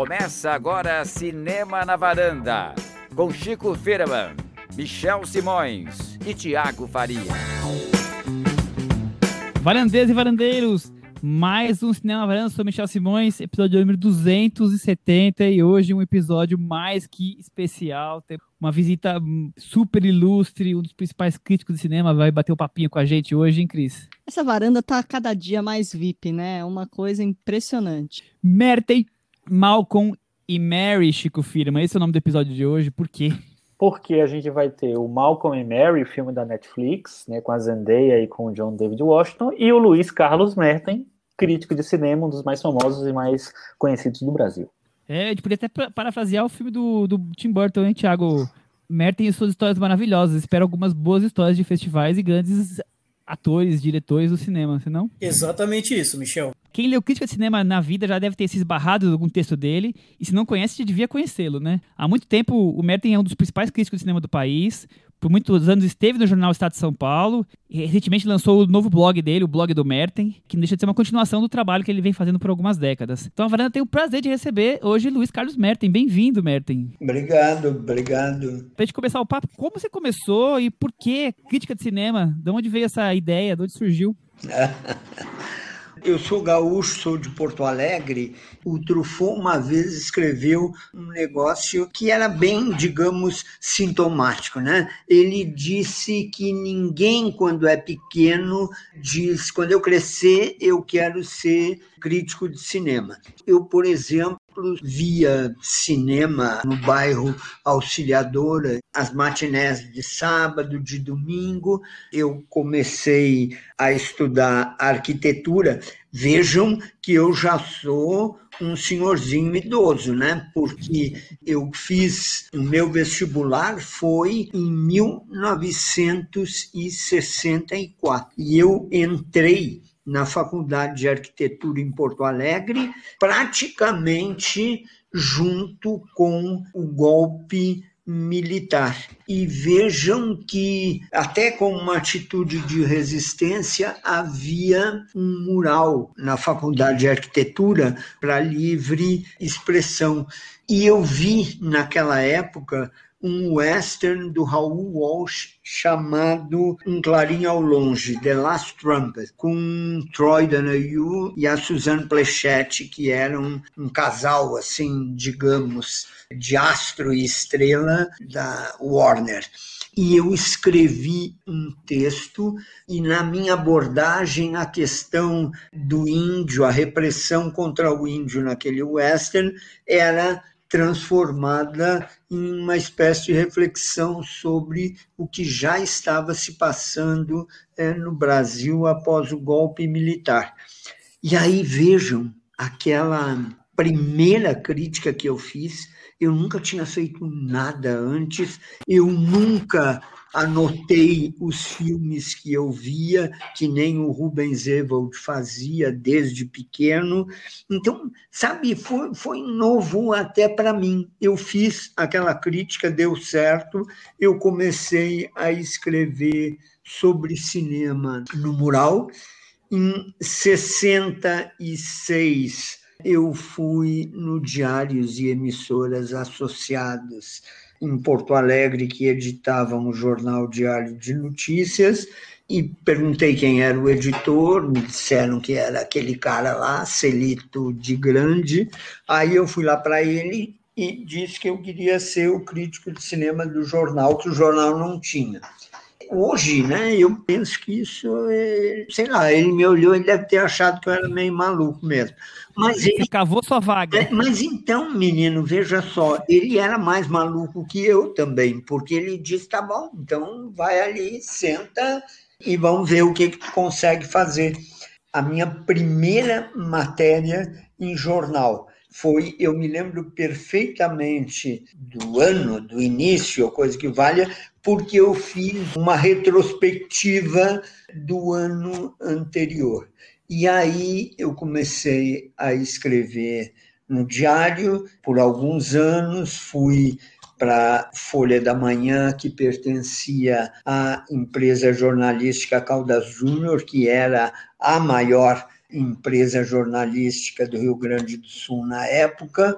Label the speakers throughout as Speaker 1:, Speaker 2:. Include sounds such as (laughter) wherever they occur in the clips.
Speaker 1: Começa agora Cinema na Varanda, com Chico Firman, Michel Simões e Tiago Faria.
Speaker 2: Varandeiros e varandeiros, mais um Cinema na Varanda, sou Michel Simões, episódio número 270 e hoje um episódio mais que especial. Tem uma visita super ilustre, um dos principais críticos de cinema vai bater o um papinho com a gente hoje, hein, Cris?
Speaker 3: Essa varanda tá cada dia mais VIP, né? Uma coisa impressionante.
Speaker 2: Merten, Malcolm e Mary, Chico Firma. Esse é o nome do episódio de hoje, por quê?
Speaker 4: Porque a gente vai ter o Malcolm e Mary, filme da Netflix, né, com a Zendaya e com o John David Washington, e o Luiz Carlos Merten, crítico de cinema, um dos mais famosos e mais conhecidos do Brasil.
Speaker 2: É, a gente podia até parafrasear o filme do, do Tim Burton, hein, Thiago? Merten e suas histórias maravilhosas. Espero algumas boas histórias de festivais e grandes atores, diretores do cinema, senão?
Speaker 5: Exatamente isso, Michel.
Speaker 2: Quem leu crítica de cinema na vida já deve ter se esbarrado em algum texto dele, e se não conhece, já devia conhecê-lo, né? Há muito tempo, o Merten é um dos principais críticos de cinema do país, por muitos anos esteve no jornal Estado de São Paulo, e recentemente lançou o novo blog dele, o blog do Merten, que deixa de ser uma continuação do trabalho que ele vem fazendo por algumas décadas. Então a Varanda tem o prazer de receber hoje Luiz Carlos Merten. Bem-vindo, Merten.
Speaker 6: Obrigado, obrigado.
Speaker 2: Pra gente começar o papo, como você começou e por que crítica de cinema? De onde veio essa ideia? De onde surgiu? (laughs)
Speaker 6: Eu sou gaúcho, sou de Porto Alegre. O Truffaut uma vez escreveu um negócio que era bem, digamos, sintomático, né? Ele disse que ninguém, quando é pequeno, diz: quando eu crescer, eu quero ser crítico de cinema. Eu, por exemplo, via cinema no bairro Auxiliadora, as matinés de sábado, de domingo. Eu comecei a estudar arquitetura. Vejam que eu já sou um senhorzinho idoso, né? Porque eu fiz o meu vestibular foi em 1964 e eu entrei na Faculdade de Arquitetura em Porto Alegre, praticamente junto com o golpe militar. E vejam que, até com uma atitude de resistência, havia um mural na Faculdade de Arquitetura para livre expressão. E eu vi naquela época um western do Raul Walsh chamado Um Clarinho ao Longe, The Last Trumpet, com Troy Donahue e a Suzanne Plechette, que eram um casal, assim, digamos, de astro e estrela da Warner. E eu escrevi um texto e na minha abordagem a questão do índio, a repressão contra o índio naquele western era transformada em uma espécie de reflexão sobre o que já estava se passando é, no Brasil após o golpe militar. E aí vejam aquela primeira crítica que eu fiz. Eu nunca tinha feito nada antes, eu nunca anotei os filmes que eu via, que nem o Rubens Evald fazia desde pequeno. Então, sabe, foi, foi novo até para mim. Eu fiz aquela crítica, deu certo, eu comecei a escrever sobre cinema no mural. Em 66, eu fui no Diários e Emissoras Associados em Porto Alegre que editavam o jornal Diário de Notícias e perguntei quem era o editor, me disseram que era aquele cara lá, Celito de Grande. Aí eu fui lá para ele e disse que eu queria ser o crítico de cinema do jornal, que o jornal não tinha hoje, né, eu penso que isso é, sei lá, ele me olhou e deve ter achado que eu era meio maluco mesmo.
Speaker 2: Mas ele cavou sua vaga.
Speaker 6: É, mas então, menino, veja só, ele era mais maluco que eu também, porque ele disse: tá bom, então vai ali, senta e vamos ver o que, que tu consegue fazer. A minha primeira matéria em jornal foi, eu me lembro perfeitamente do ano, do início, coisa que valha, porque eu fiz uma retrospectiva do ano anterior. E aí eu comecei a escrever no diário por alguns anos, fui para Folha da Manhã, que pertencia à empresa jornalística Caldas Júnior, que era a maior empresa jornalística do Rio Grande do Sul na época.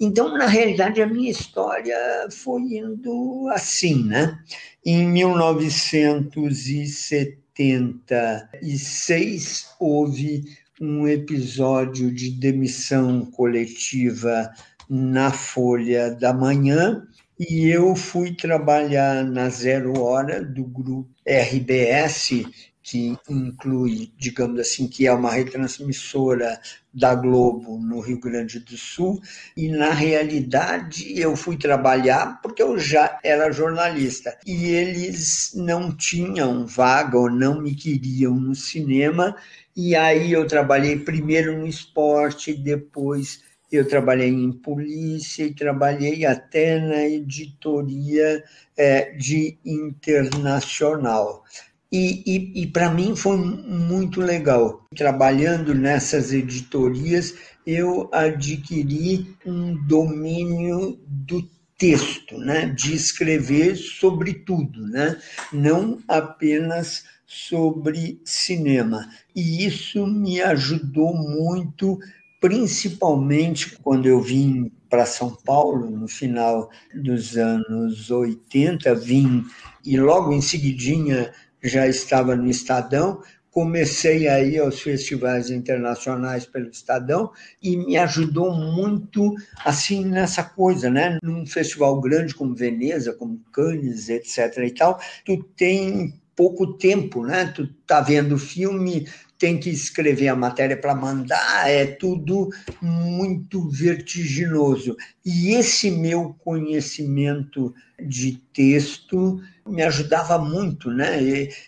Speaker 6: Então, na realidade, a minha história foi indo assim, né? Em 1976, houve um episódio de demissão coletiva na Folha da Manhã e eu fui trabalhar na Zero Hora do grupo RBS, que inclui, digamos assim, que é uma retransmissora da Globo no Rio Grande do Sul, e na realidade eu fui trabalhar porque eu já era jornalista. E eles não tinham vaga ou não me queriam no cinema, e aí eu trabalhei primeiro no esporte, depois eu trabalhei em polícia e trabalhei até na editoria é, de internacional. E, e, e para mim foi muito legal. Trabalhando nessas editorias, eu adquiri um domínio do texto, né? de escrever sobre tudo, né? não apenas sobre cinema. E isso me ajudou muito principalmente quando eu vim para São Paulo no final dos anos 80, vim e logo em seguidinha já estava no Estadão, comecei a ir aos festivais internacionais pelo Estadão e me ajudou muito assim nessa coisa, né? Num festival grande como Veneza, como Cannes, etc e tal, tu tem pouco tempo, né? Tu tá vendo filme, tem que escrever a matéria para mandar, é tudo muito vertiginoso. E esse meu conhecimento de texto me ajudava muito, né?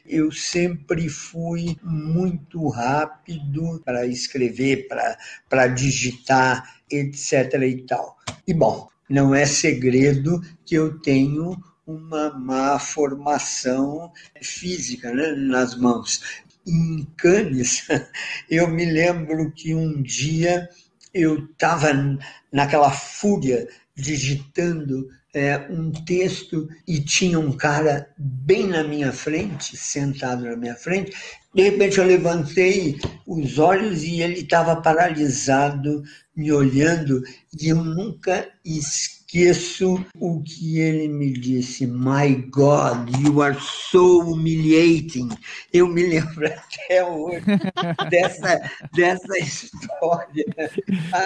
Speaker 6: Eu sempre fui muito rápido para escrever, para digitar, etc. e tal. E bom, não é segredo que eu tenho uma má formação física né, nas mãos em Cannes, (laughs) eu me lembro que um dia eu estava naquela fúria digitando é, um texto e tinha um cara bem na minha frente, sentado na minha frente. De repente eu levantei os olhos e ele estava paralisado, me olhando, e eu nunca esqueço o que ele me disse. My God, you are so humiliating. Eu me lembro (laughs) até hoje dessa, dessa história.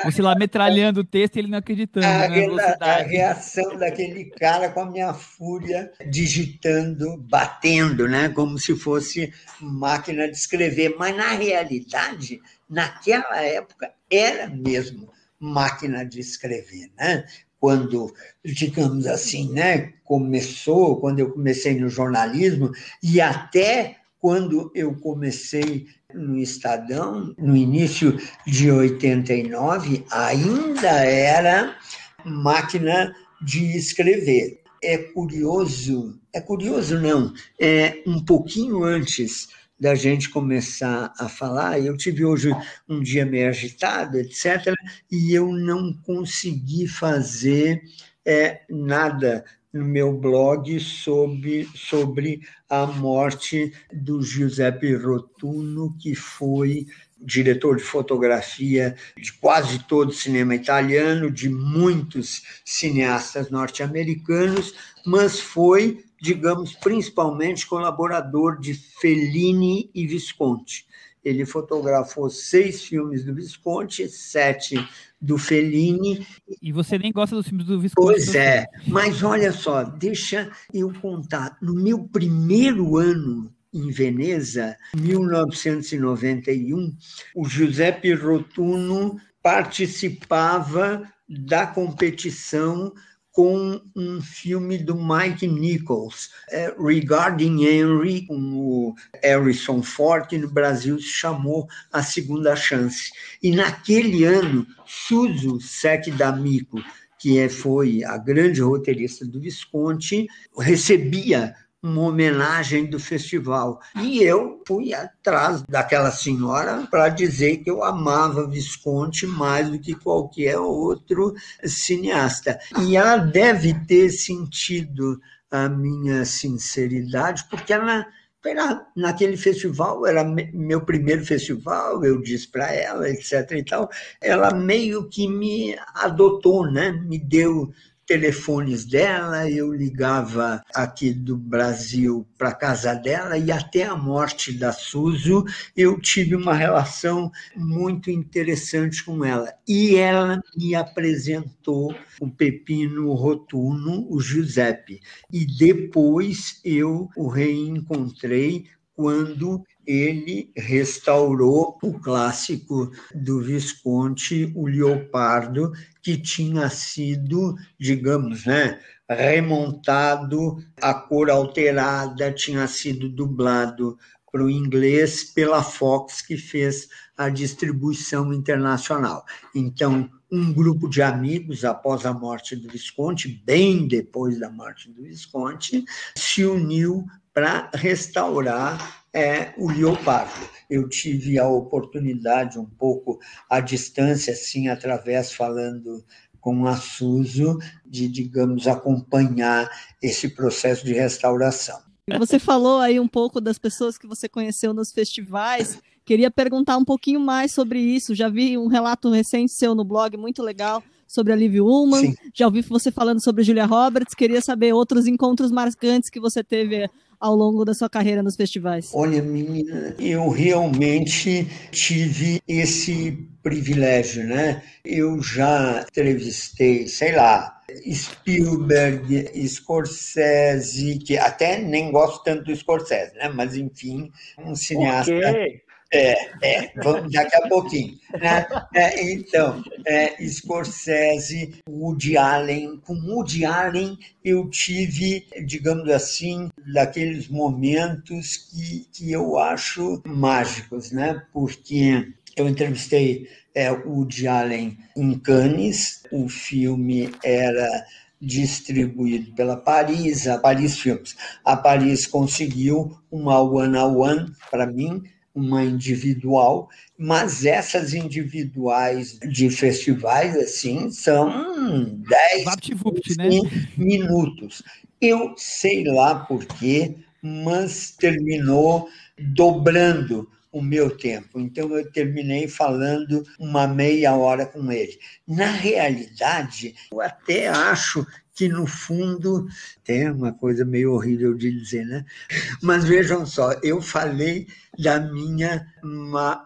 Speaker 2: Você lá metralhando o texto e ele não acreditando.
Speaker 6: Aquela, a reação daquele cara com a minha fúria digitando, batendo, né? como se fosse máquina de escrever. Mas, na realidade, naquela época, era mesmo máquina de escrever, né? quando, digamos assim, né, começou, quando eu comecei no jornalismo, e até quando eu comecei no Estadão, no início de 89, ainda era máquina de escrever. É curioso, é curioso não, é um pouquinho antes da gente começar a falar. Eu tive hoje um dia meio agitado, etc., e eu não consegui fazer é, nada no meu blog sobre, sobre a morte do Giuseppe Rotuno, que foi diretor de fotografia de quase todo o cinema italiano, de muitos cineastas norte-americanos, mas foi digamos, principalmente colaborador de Fellini e Visconti. Ele fotografou seis filmes do Visconti, sete do Fellini.
Speaker 2: E você nem gosta dos filmes do Visconti?
Speaker 6: Pois é, mas olha só, deixa eu contar. No meu primeiro ano em Veneza, 1991, o Giuseppe Rotuno participava da competição com um filme do Mike Nichols, é, Regarding Henry, com o Harrison Ford, no Brasil se chamou A Segunda Chance. E naquele ano, Suzu Sec D'Amico, que é, foi a grande roteirista do Visconti, recebia uma homenagem do festival. E eu fui atrás daquela senhora para dizer que eu amava Visconti mais do que qualquer outro cineasta. E ela deve ter sentido a minha sinceridade, porque ela esperar. Naquele festival, era meu primeiro festival, eu disse para ela, etc. e tal. Ela meio que me adotou, né? me deu telefones dela, eu ligava aqui do Brasil para casa dela e até a morte da Suzu eu tive uma relação muito interessante com ela. E ela me apresentou o Pepino Rotuno, o Giuseppe. E depois eu o reencontrei quando ele restaurou o clássico do Visconti, o Leopardo, que tinha sido, digamos, né, remontado, a cor alterada, tinha sido dublado para o inglês pela Fox, que fez a distribuição internacional. Então, um grupo de amigos, após a morte do Visconti, bem depois da morte do Visconti, se uniu para restaurar é, o leopardo. Eu tive a oportunidade, um pouco à distância, assim, através falando com a Suzo, de, digamos, acompanhar esse processo de restauração.
Speaker 3: Você falou aí um pouco das pessoas que você conheceu nos festivais. Queria perguntar um pouquinho mais sobre isso. Já vi um relato recente seu no blog, muito legal, sobre a Liv Ullman. Sim. Já ouvi você falando sobre Julia Roberts. Queria saber outros encontros marcantes que você teve ao longo da sua carreira nos festivais?
Speaker 6: Olha, menina, eu realmente tive esse privilégio, né? Eu já entrevistei, sei lá, Spielberg, Scorsese, que até nem gosto tanto do Scorsese, né? Mas enfim, um cineasta okay. É, é, vamos daqui a pouquinho. Né? É, então, é, Scorsese, Woody Allen. Com Woody Allen eu tive, digamos assim, daqueles momentos que, que eu acho mágicos, né? Porque eu entrevistei é, Woody Allen em Cannes, o filme era distribuído pela Paris, a Paris Filmes. A Paris conseguiu uma one-on-one para mim, uma individual, mas essas individuais de festivais, assim, são 10 né? minutos. Eu sei lá por quê, mas terminou dobrando o meu tempo. Então eu terminei falando uma meia hora com ele. Na realidade, eu até acho que no fundo tem uma coisa meio horrível de dizer, né? Mas vejam só, eu falei da minha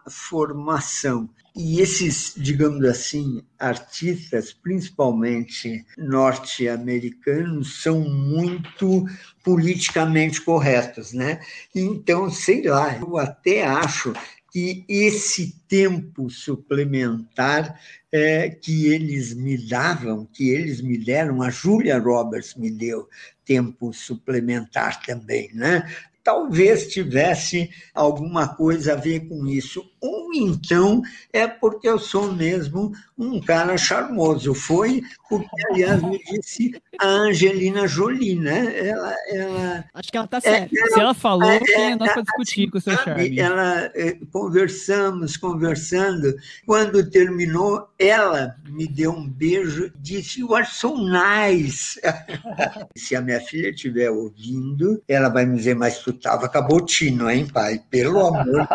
Speaker 6: formação. E esses, digamos assim, artistas, principalmente norte-americanos, são muito politicamente corretos, né? Então, sei lá, eu até acho que esse tempo suplementar é, que eles me davam, que eles me deram, a Julia Roberts me deu tempo suplementar também, né? Talvez tivesse alguma coisa a ver com isso. Ou então é porque eu sou mesmo um cara charmoso. Foi porque, aliás, me disse a Angelina Jolie, né? Ela, ela,
Speaker 2: Acho que ela está certa. É, Se ela falou, é, tem nós para discutir assim, com o seu charme.
Speaker 6: Ela, é, conversamos, conversando. Quando terminou, ela me deu um beijo e disse, you are so nice. (laughs) Se a minha filha estiver ouvindo, ela vai me dizer, mas tu estava cabotino, hein, pai? Pelo amor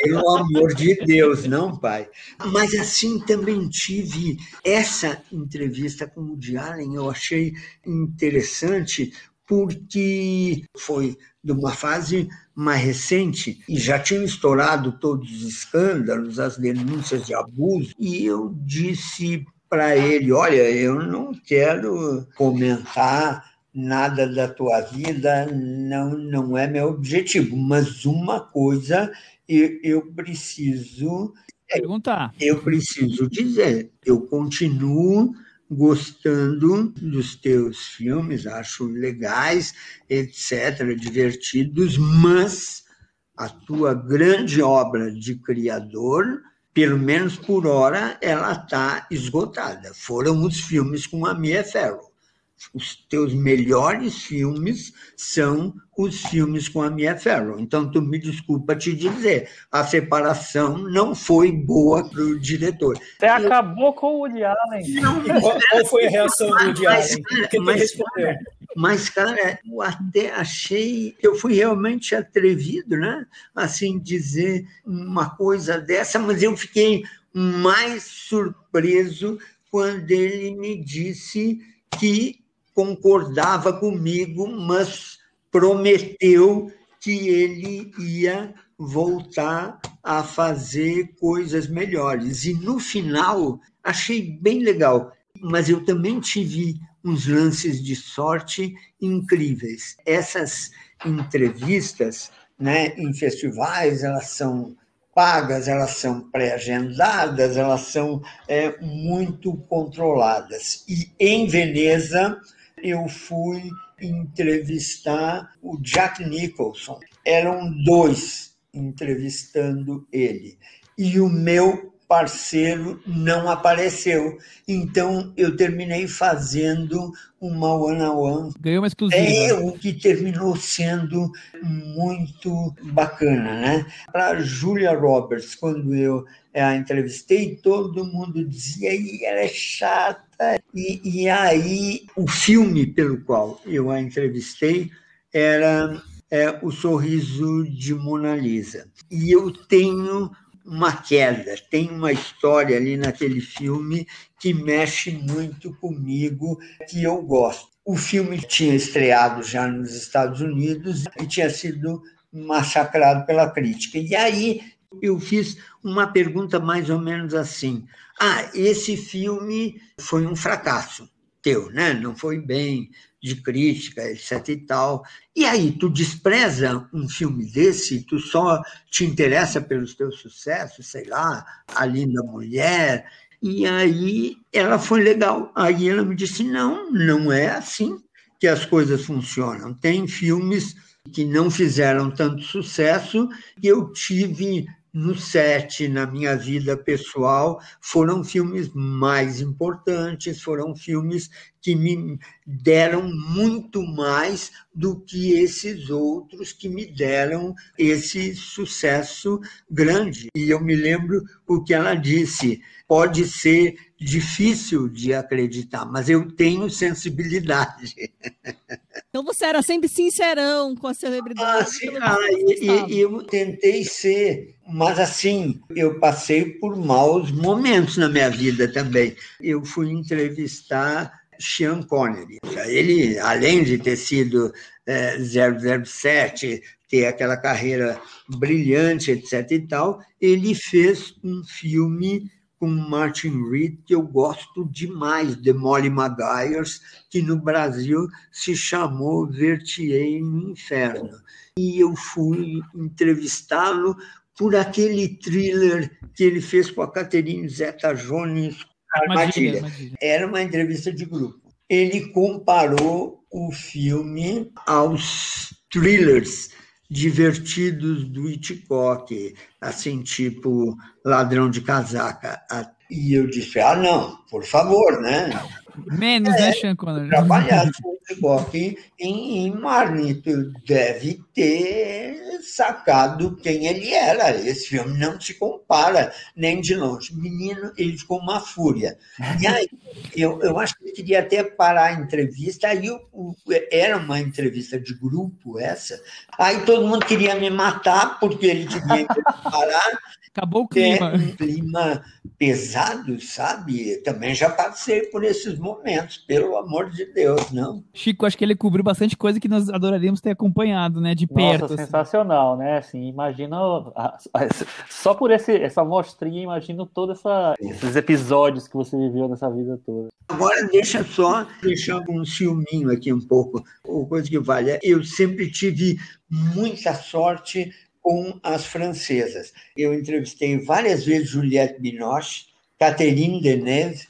Speaker 6: pelo amor de Deus, não, pai. Mas assim também tive essa entrevista com o Woody Allen, eu achei interessante porque foi de uma fase mais recente e já tinham estourado todos os escândalos, as denúncias de abuso, e eu disse para ele: Olha, eu não quero comentar nada da tua vida, não, não é meu objetivo, mas uma coisa eu, eu preciso
Speaker 2: perguntar.
Speaker 6: Eu preciso dizer, eu continuo gostando dos teus filmes, acho legais, etc., divertidos, mas a tua grande obra de criador, pelo menos por hora, ela está esgotada. Foram os filmes com a Mia Farrow os teus melhores filmes são os filmes com a Mia Farrow. Então, tu me desculpa te dizer, a separação não foi boa para o diretor.
Speaker 4: Você Eu... acabou com o Woody Allen.
Speaker 5: Não, qual, qual, foi a reação do Woody Allen?
Speaker 6: Mas, mas, Mas, cara, eu até achei, eu fui realmente atrevido, né? Assim, dizer uma coisa dessa, mas eu fiquei mais surpreso quando ele me disse que concordava comigo, mas prometeu que ele ia voltar a fazer coisas melhores. E no final, achei bem legal. Mas eu também tive uns lances de sorte incríveis. Essas entrevistas né, em festivais, elas são pagas, elas são pré-agendadas, elas são é, muito controladas. E em Veneza, eu fui entrevistar o Jack Nicholson. Eram dois entrevistando ele. E o meu parceiro não apareceu. Então eu terminei fazendo uma one-on-one.
Speaker 2: Ganhou uma exclusiva.
Speaker 6: É o que terminou sendo muito bacana, né? Para Julia Roberts, quando eu a entrevistei, todo mundo dizia e ela é chata. E, e aí o filme pelo qual eu a entrevistei era é, O Sorriso de Mona Lisa. E eu tenho uma queda, tem uma história ali naquele filme que mexe muito comigo, que eu gosto. O filme tinha estreado já nos Estados Unidos e tinha sido massacrado pela crítica. E aí eu fiz uma pergunta mais ou menos assim: Ah, esse filme foi um fracasso teu, né? Não foi bem de crítica, etc e tal. E aí, tu despreza um filme desse, tu só te interessa pelos teus sucessos, sei lá, A Linda Mulher. E aí ela foi legal. Aí ela me disse: não, não é assim que as coisas funcionam. Tem filmes que não fizeram tanto sucesso e eu tive no set, na minha vida pessoal, foram filmes mais importantes, foram filmes que me deram muito mais do que esses outros que me deram esse sucesso grande. E eu me lembro o que ela disse: pode ser difícil de acreditar, mas eu tenho sensibilidade. (laughs)
Speaker 3: Então você era sempre sincerão com a celebridade.
Speaker 6: Ah, sim, ah, e, e, eu tentei ser, mas assim, eu passei por maus momentos na minha vida também. Eu fui entrevistar Sean Connery. Ele, além de ter sido é, 007, ter aquela carreira brilhante, etc e tal, ele fez um filme com Martin Reed, que eu gosto demais, de Molly Maguires, que no Brasil se chamou Vertiei no Inferno. E eu fui entrevistá-lo por aquele thriller que ele fez com a Catherine Zeta-Jones, Armadilha. Armadilha. Era uma entrevista de grupo. Ele comparou o filme aos thrillers divertidos do Hitchcock, assim, tipo Ladrão de Casaca. E eu disse, ah, não, por favor, né?
Speaker 2: Menos, né, é, né, Sean Connery?
Speaker 6: Trabalhar com Hitchcock em, em Marnito deve ter sacado quem ele era. Esse filme não se compara nem de longe. Menino, ele ficou uma fúria. E aí, (laughs) eu, eu acho que ele queria até parar a entrevista. Aí eu, era uma entrevista de grupo essa. Aí todo mundo queria me matar porque ele queria parar. (laughs)
Speaker 2: Acabou o clima.
Speaker 6: É um clima pesado, sabe? Também já passei por esses momentos, pelo amor de Deus, não.
Speaker 2: Chico, acho que ele cobriu bastante coisa que nós adoraríamos ter acompanhado, né? De perto.
Speaker 4: Nossa, assim. sensacional, né? Assim, imagina. (laughs) Só por esse, essa mostrinha, imagino todos esses episódios que você viveu nessa vida toda.
Speaker 6: Agora, deixa só deixar um ciúminho aqui um pouco. Uma coisa que vale. Eu sempre tive muita sorte com as francesas. Eu entrevistei várias vezes Juliette Binoche, Catherine Deneuve,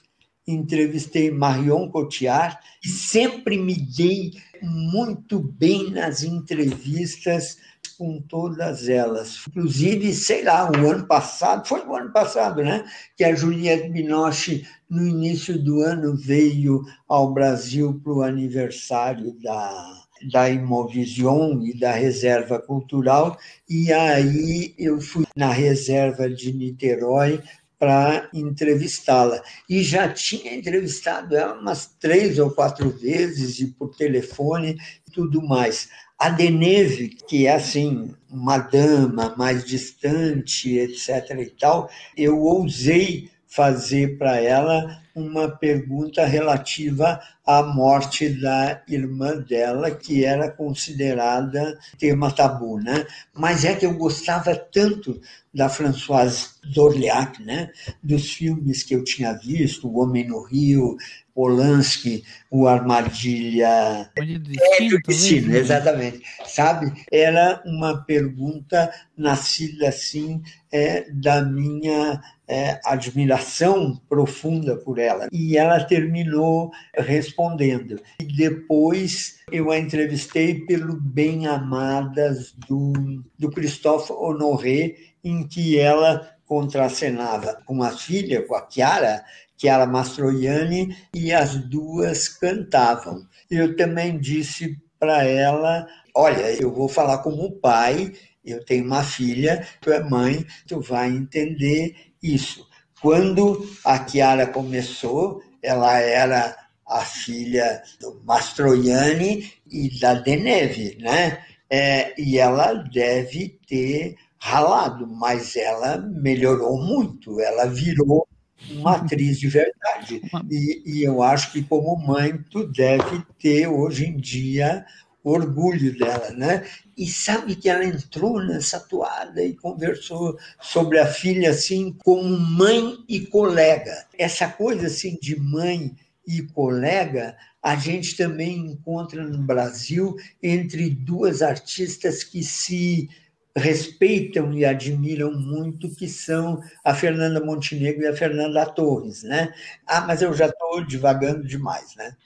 Speaker 6: entrevistei Marion Cotillard e sempre me dei muito bem nas entrevistas com todas elas. Inclusive, sei lá, o ano passado, foi o ano passado, né? Que a Juliette Binoche, no início do ano, veio ao Brasil para o aniversário da da Imovision e da Reserva Cultural, e aí eu fui na reserva de Niterói para entrevistá-la. E já tinha entrevistado ela umas três ou quatro vezes, e por telefone e tudo mais. A Deneve, que é assim, uma dama mais distante, etc. e tal, eu ousei fazer para ela uma pergunta relativa à morte da irmã dela, que era considerada tema tabu, né? Mas é que eu gostava tanto da Françoise Dorleac, né? Dos filmes que eu tinha visto, O Homem no Rio, Polanski, o Armadilha.
Speaker 2: Destino,
Speaker 6: destino, né? exatamente. Sabe? Era uma pergunta nascida assim é, da minha é, admiração profunda por ela. E ela terminou respondendo. E depois eu a entrevistei pelo Bem Amadas do, do Christophe Honoré, em que ela contracenava com a filha, com a Chiara, Chiara Mastroianni, e as duas cantavam. Eu também disse para ela: Olha, eu vou falar como pai, eu tenho uma filha, tu é mãe, tu vai entender isso. Quando a Chiara começou, ela era a filha do Mastroianni e da Deneve, né? É, e ela deve ter ralado, mas ela melhorou muito, ela virou uma atriz de verdade. E, e, eu acho que, como mãe, tu deve ter hoje em dia orgulho dela, né? E sabe que ela entrou nessa toada e conversou sobre a filha assim como mãe e colega. Essa coisa assim de mãe e colega, a gente também encontra no Brasil entre duas artistas que se respeitam e admiram muito, que são a Fernanda Montenegro e a Fernanda Torres, né? Ah, mas eu já estou divagando demais, né?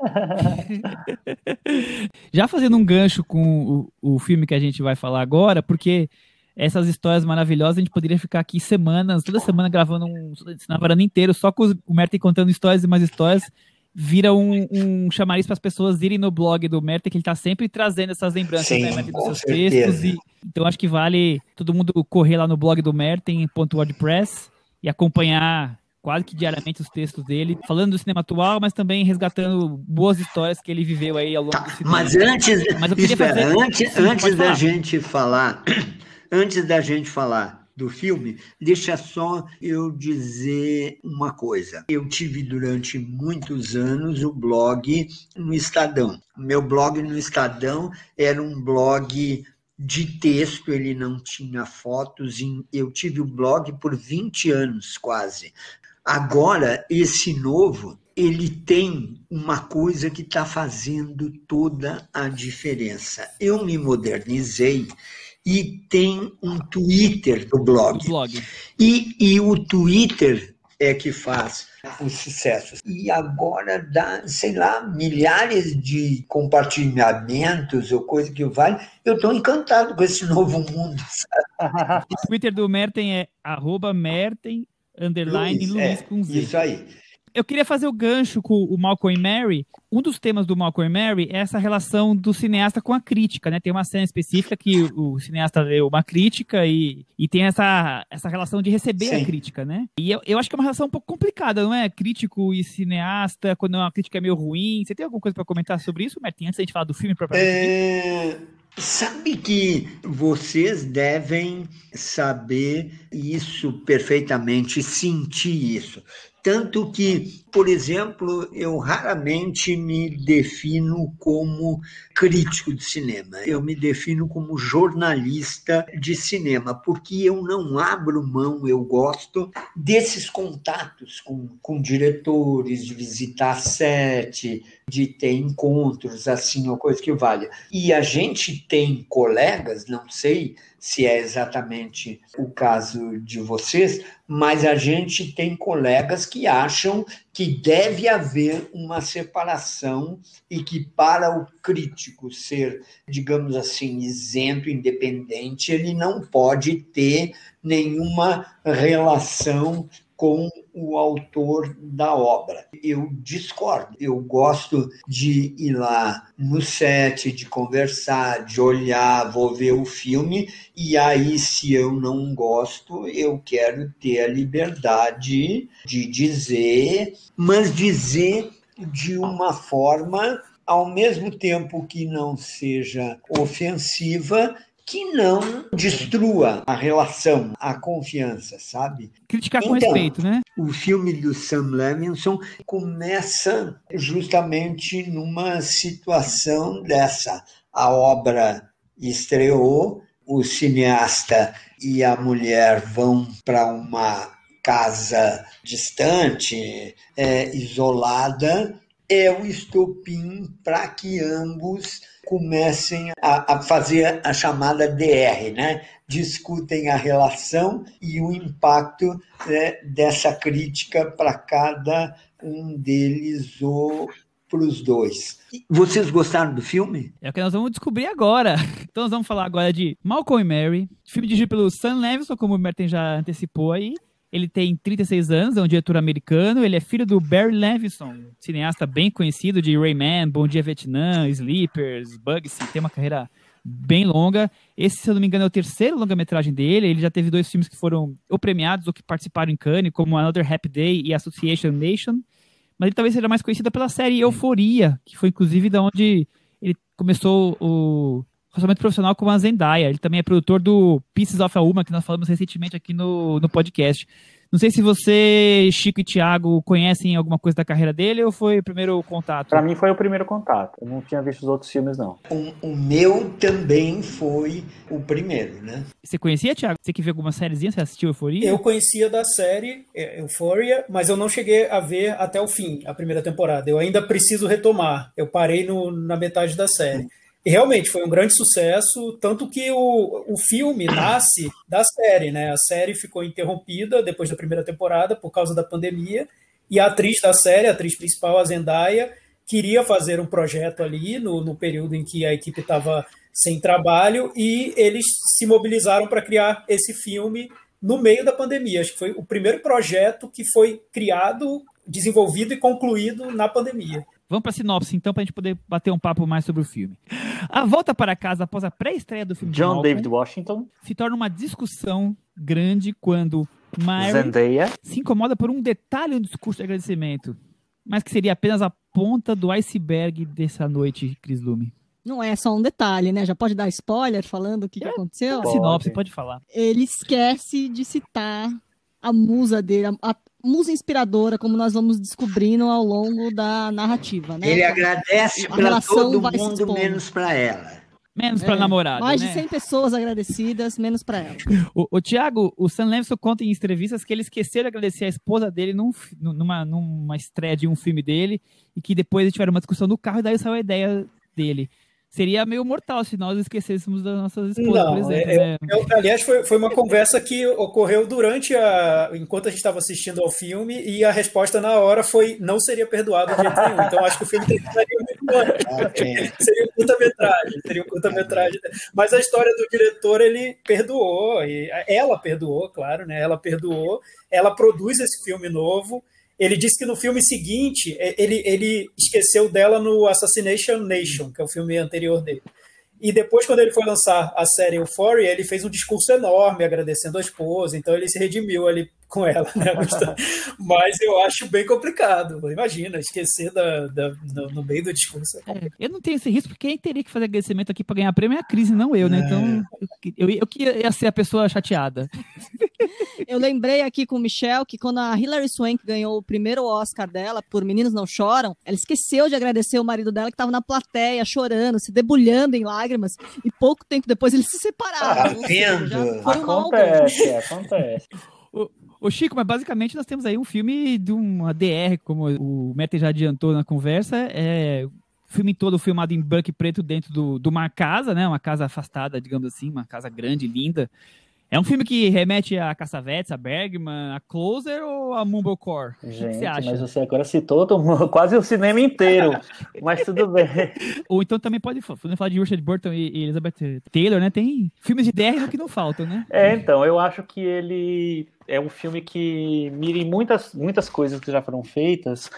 Speaker 6: (laughs)
Speaker 2: já fazendo um gancho com o, o filme que a gente vai falar agora, porque essas histórias maravilhosas, a gente poderia ficar aqui semanas, toda semana gravando um na inteiro, só com o Merten contando histórias e mais histórias vira um, um chamariz para as pessoas irem no blog do Merten, que ele está sempre trazendo essas lembranças
Speaker 6: Sim,
Speaker 2: né, Merten, dos seus
Speaker 6: certeza.
Speaker 2: textos. E, então acho que vale todo mundo correr lá no blog do Merten.wordpress e acompanhar quase que diariamente os textos dele, falando do cinema atual, mas também resgatando boas histórias que ele viveu aí ao longo
Speaker 6: tá,
Speaker 2: do cinema.
Speaker 6: Mas antes, mas eu queria espera, fazer... antes, Sim, (clears throat) antes da gente falar, antes da gente falar do filme, deixa só eu dizer uma coisa. Eu tive durante muitos anos o blog no Estadão. Meu blog no Estadão era um blog de texto, ele não tinha fotos. Eu tive o blog por 20 anos quase. Agora, esse novo, ele tem uma coisa que está fazendo toda a diferença. Eu me modernizei e tem um Twitter do blog.
Speaker 2: blog.
Speaker 6: E, e o Twitter é que faz os sucessos. E agora dá, sei lá, milhares de compartilhamentos ou coisa que vale. Eu estou encantado com esse (laughs) novo mundo.
Speaker 2: Sabe? (laughs) O Twitter do Merten é arroba Merten, underline Luiz, Luiz
Speaker 6: é,
Speaker 2: com Z.
Speaker 6: Isso aí
Speaker 2: eu queria fazer o gancho com o Malcolm e Mary. Um dos temas do Malcolm e Mary é essa relação do cineasta com a crítica, né? Tem uma cena específica que o cineasta lê uma crítica e, e tem essa, essa relação de receber Sim. a crítica, né? E eu, eu acho que é uma relação um pouco complicada, não é? Crítico e cineasta, quando uma crítica é meio ruim. Você tem alguma coisa para comentar sobre isso, Martin, antes da gente falar do filme propriamente?
Speaker 6: É... Sabe que vocês devem saber isso perfeitamente, sentir isso. Tanto que, por exemplo, eu raramente me defino como crítico de cinema, eu me defino como jornalista de cinema, porque eu não abro mão, eu gosto desses contatos com, com diretores, de visitar sete, de ter encontros, assim, ou coisa que vale. E a gente tem colegas, não sei se é exatamente o caso de vocês, mas a gente tem colegas que acham que deve haver uma separação e que para o crítico ser, digamos assim, isento, independente, ele não pode ter nenhuma relação com o autor da obra. Eu discordo. Eu gosto de ir lá no set, de conversar, de olhar, vou ver o filme, e aí, se eu não gosto, eu quero ter a liberdade de dizer, mas dizer de uma forma ao mesmo tempo que não seja ofensiva, que não destrua a relação, a confiança, sabe?
Speaker 2: Criticar com então, respeito, né?
Speaker 6: O filme do Sam Levinson começa justamente numa situação dessa. A obra estreou, o cineasta e a mulher vão para uma casa distante, é, isolada, é o estopim para que ambos comecem a, a, fazer a chamada DR, né? discutem a relação e o impacto né, dessa crítica para cada um deles ou para os dois. Vocês gostaram do filme?
Speaker 2: É o que nós vamos descobrir agora. (laughs) Então nós vamos falar agora de Malcolm e Mary, filme dirigido pelo Sam Levinson, como o Merten já antecipou aí, ele tem 36 anos, é um diretor americano. Ele é filho do Barry Levinson, cineasta bem conhecido de Rayman, Bom Dia Vietnã, Sleepers, Bugsy. Tem uma carreira bem longa. Esse, se eu não me engano, é o terceiro longa-metragem dele. Ele já teve dois filmes que foram ou premiados ou que participaram em Cannes, como Another Happy Day e Association Nation. Mas ele talvez seja mais conhecido pela série Euforia, que foi inclusive da onde ele começou o relacionamento profissional com a Zendaya. Ele também é produtor do Pieces of a Woman, que nós falamos recentemente aqui no, no podcast. Não sei se você, Chico e Thiago, conhecem alguma coisa da carreira dele ou foi o primeiro contato?
Speaker 4: Para mim foi o primeiro contato. Eu não tinha visto os outros filmes, não.
Speaker 6: O, o, meu também foi o primeiro, né?
Speaker 2: Você conhecia, Thiago? Você que viu alguma sériezinha? Você assistiu Euforia?
Speaker 5: Eu conhecia da série é, Euphoria, mas eu não cheguei a ver até o fim, a primeira temporada. Eu ainda preciso retomar. Eu parei no, na metade da série. E realmente foi um grande sucesso, tanto que o, o filme (clears throat) nasce da série, né? A série ficou interrompida depois da primeira temporada por causa da pandemia, e a atriz da série, a atriz principal, a Zendaya, queria fazer um projeto ali no, no período em que a equipe estava sem trabalho, e eles se mobilizaram para criar esse filme no meio da pandemia. Acho que foi o primeiro projeto que foi criado, desenvolvido e concluído na pandemia.
Speaker 2: Vamos para a sinopse, então, para a gente poder bater um papo mais sobre o filme. A volta para casa após a pré-estreia do filme
Speaker 4: John David Washington
Speaker 2: se torna uma discussão grande quando Mary
Speaker 4: Zendaya.
Speaker 2: se incomoda por um detalhe no discurso de agradecimento, mas que seria apenas a ponta do iceberg dessa noite, Chris Lume.
Speaker 3: Não é só um detalhe, né? Já pode dar spoiler falando o que, é, que aconteceu?
Speaker 2: Pode. Sinopse, pode falar.
Speaker 3: Ele esquece de citar a musa dele, a, musa inspiradora, como nós vamos descobrindo ao longo da narrativa. Né?
Speaker 6: Ele agradece para todo mundo, menos para ela.
Speaker 2: Menos para é, namorada.
Speaker 3: Mais
Speaker 2: né?
Speaker 3: de 100 pessoas agradecidas, menos para ela.
Speaker 2: O, o Tiago, o Sam Levinson conta em entrevistas que ele esqueceu de agradecer a esposa dele num, numa, numa estreia de um filme dele e que depois eles tiveram uma discussão no carro e daí saiu a ideia dele seria meio mortal se nós esquecêssemos das nossas esposas, não, por exemplo. É, né?
Speaker 5: eu, aliás, foi, foi uma conversa que ocorreu durante a. enquanto a gente estava assistindo ao filme, e a resposta na hora foi não seria perdoado de jeito nenhum. Então acho que o filme terminaria muito antes. seria um curta-metragem, seria um curta-metragem. Mas a história do diretor, ele perdoou, e ela perdoou, claro, né? Ela perdoou, ela produz esse filme novo. Ele disse que no filme seguinte, é, ele, ele esqueceu dela no Assassination Nation, que é o filme anterior dele. E depois, quando ele foi lançar a série Euphoria, ele fez um discurso enorme agradecendo a esposa, então ele se redimiu ali com ela, né? Mas eu acho bem complicado. Imagina, esquecer da, da no, no, meio do discurso.
Speaker 2: É, eu não tenho esse risco, porque quem teria que fazer agradecimento aqui para ganhar prêmio é a crise, não eu, né? Então, eu, eu, eu ia ser a pessoa chateada. (laughs)
Speaker 3: Eu lembrei aqui com o Michel que quando a Hilary Swank ganhou o primeiro Oscar dela por Meninos Não Choram, ela esqueceu de agradecer o marido dela que estava na plateia, chorando, se debulhando em lágrimas, e pouco tempo depois eles se separaram.
Speaker 6: Ah, vendo?
Speaker 4: Acontece, acontece. (laughs)
Speaker 2: Ô Chico, mas basicamente nós temos aí um filme de uma DR, como o Mete já adiantou na conversa, é filme todo filmado em branco e preto dentro do, de uma casa, né? Uma casa afastada, digamos assim, uma casa grande, linda. É um filme que remete a Cassavetes, a Bergman, a Closer ou a Mumblecore?
Speaker 4: Gente, o que você acha? mas você agora citou (laughs) quase o cinema inteiro, (laughs) mas tudo bem.
Speaker 2: Ou então também pode falar de Richard Burton e Elizabeth Taylor, né? Tem filmes de DR que não faltam, né?
Speaker 4: É, então, eu acho que ele é um filme que mira em muitas, muitas coisas que já foram feitas,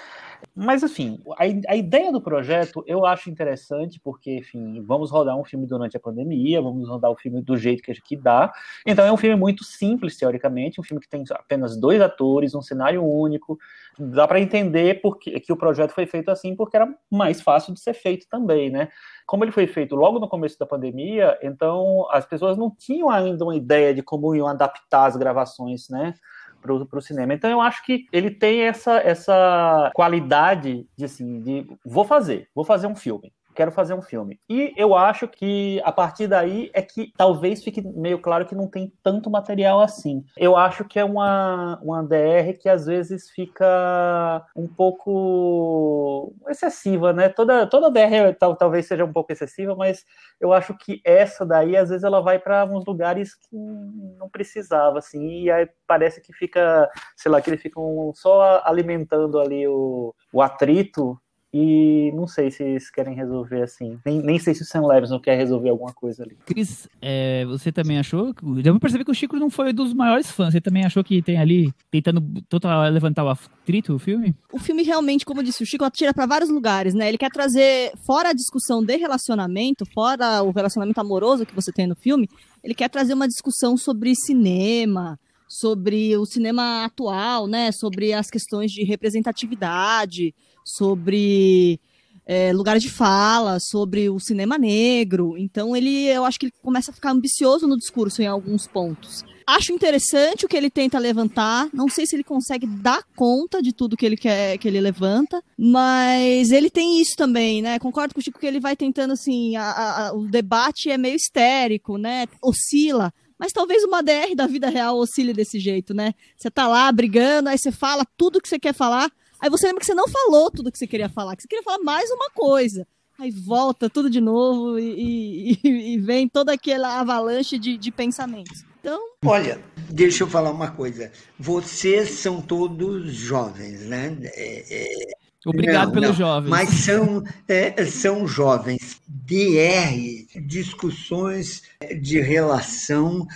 Speaker 4: mas, enfim, a, a, ideia do projeto eu acho interessante, porque, enfim, vamos rodar um filme durante a pandemia, vamos rodar o filme do jeito que, que dá. Então, é um filme muito simples, teoricamente, um filme que tem apenas dois atores, um cenário único. Dá para entender porque, que o projeto foi feito assim, porque era mais fácil de ser feito também, né? Como ele foi feito logo no começo da pandemia, então as pessoas não tinham ainda uma ideia de como iam adaptar as gravações, né? Para o cinema. Então eu acho que ele tem essa, essa qualidade de assim, de vou fazer, vou fazer um filme quero fazer um filme. E eu acho que a partir daí é que talvez fique meio claro que não tem tanto material assim. Eu acho que é uma, uma DR que às vezes fica um pouco excessiva, né? Toda, toda DR tal, talvez seja um pouco excessiva, mas eu acho que essa daí, às vezes, ela vai para uns lugares que não precisava, assim, e aí parece que fica, sei lá, que eles ficam só alimentando ali o, o atrito e não sei se eles querem resolver assim. Nem, nem sei se o Sam Levinson quer resolver alguma coisa ali.
Speaker 2: Cris, é, você também achou? Deu pra perceber que o Chico não foi dos maiores fãs. Você também achou que tem ali, tentando total, levantar o atrito, o filme?
Speaker 3: O filme realmente, como eu disse, o Chico atira para vários lugares, né? Ele quer trazer, fora a discussão de relacionamento, fora o relacionamento amoroso que você tem no filme, ele quer trazer uma discussão sobre cinema, sobre o cinema atual, né? Sobre as questões de representatividade, sobre é, lugares de fala, sobre o cinema negro. Então ele, eu acho que ele começa a ficar ambicioso no discurso em alguns pontos. Acho interessante o que ele tenta levantar. Não sei se ele consegue dar conta de tudo que ele quer que ele levanta, mas ele tem isso também, né? Concordo com o Chico que ele vai tentando assim, a, a, o debate é meio histérico, né? Oscila. Mas talvez uma DR da vida real oscile desse jeito, né? Você tá lá brigando, aí você fala tudo que você quer falar, Aí você lembra que você não falou tudo que você queria falar, que você queria falar mais uma coisa. Aí volta tudo de novo e, e, e vem toda aquela avalanche de, de pensamentos. Então.
Speaker 6: Olha, deixa eu falar uma coisa. Vocês são todos jovens, né?
Speaker 2: É, é... Obrigado não, pelos jovens.
Speaker 6: Mas são, é, são jovens. DR, discussões de relação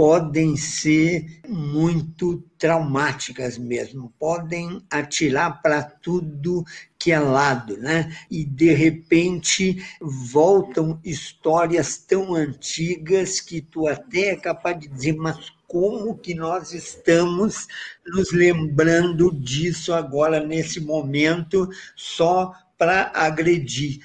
Speaker 6: podem ser muito traumáticas mesmo, podem atirar para tudo que é lado, né? E de repente voltam histórias tão antigas que tu até é capaz de dizer, mas como que nós estamos nos lembrando disso agora nesse momento só para agredir.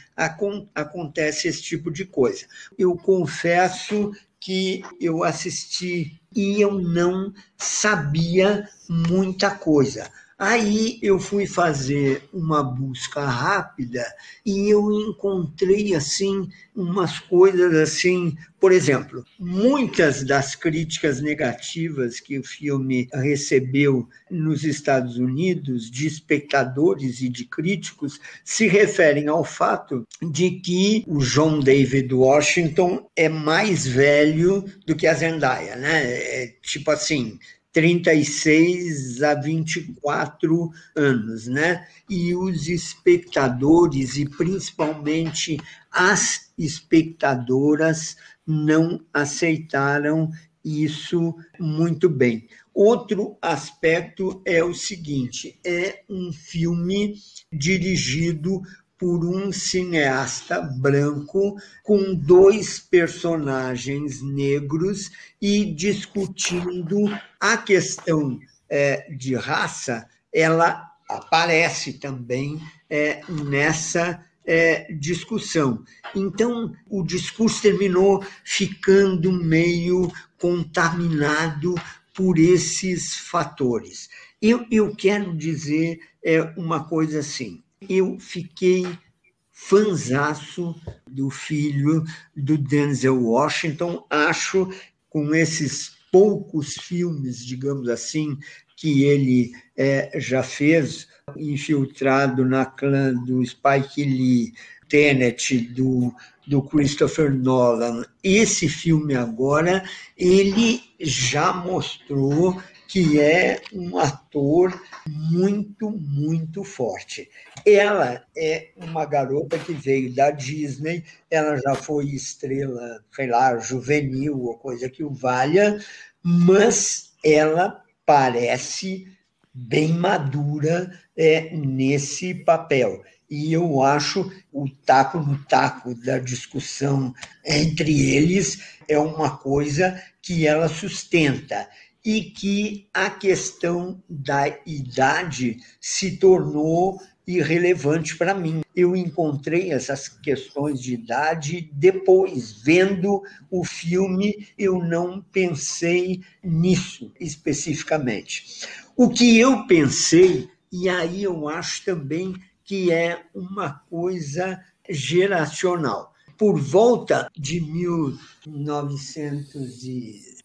Speaker 6: Acontece esse tipo de coisa. Eu confesso que eu assisti e eu não sabia muita coisa. Aí eu fui fazer uma busca rápida e eu encontrei assim umas coisas assim, por exemplo, muitas das críticas negativas que o filme recebeu nos Estados Unidos de espectadores e de críticos se referem ao fato de que o John David Washington é mais velho do que a Zendaya, né? É, tipo assim, 36 a 24 anos, né? E os espectadores, e principalmente as espectadoras, não aceitaram isso muito bem. Outro aspecto é o seguinte: é um filme dirigido por um cineasta branco com dois personagens negros e discutindo a questão é, de raça, ela aparece também é, nessa é, discussão. Então, o discurso terminou ficando meio contaminado por esses fatores. Eu, eu quero dizer é, uma coisa assim: eu fiquei fanzaço do filho do Denzel Washington. Acho, com esses poucos filmes, digamos assim, que ele é, já fez, infiltrado na clã do Spike Lee, Tenet, do, do Christopher Nolan. Esse filme agora, ele já mostrou que é um ator muito, muito forte. Ela é uma garota que veio da Disney, ela já foi estrela, sei lá, juvenil ou coisa que o valha, mas ela parece bem madura é, nesse papel. E eu acho o taco no taco da discussão entre eles é uma coisa que ela sustenta e que a questão da idade se tornou irrelevante para mim. Eu encontrei essas questões de idade depois, vendo o filme, eu não pensei nisso especificamente. O que eu pensei, e aí eu acho também que é uma coisa geracional. Por volta de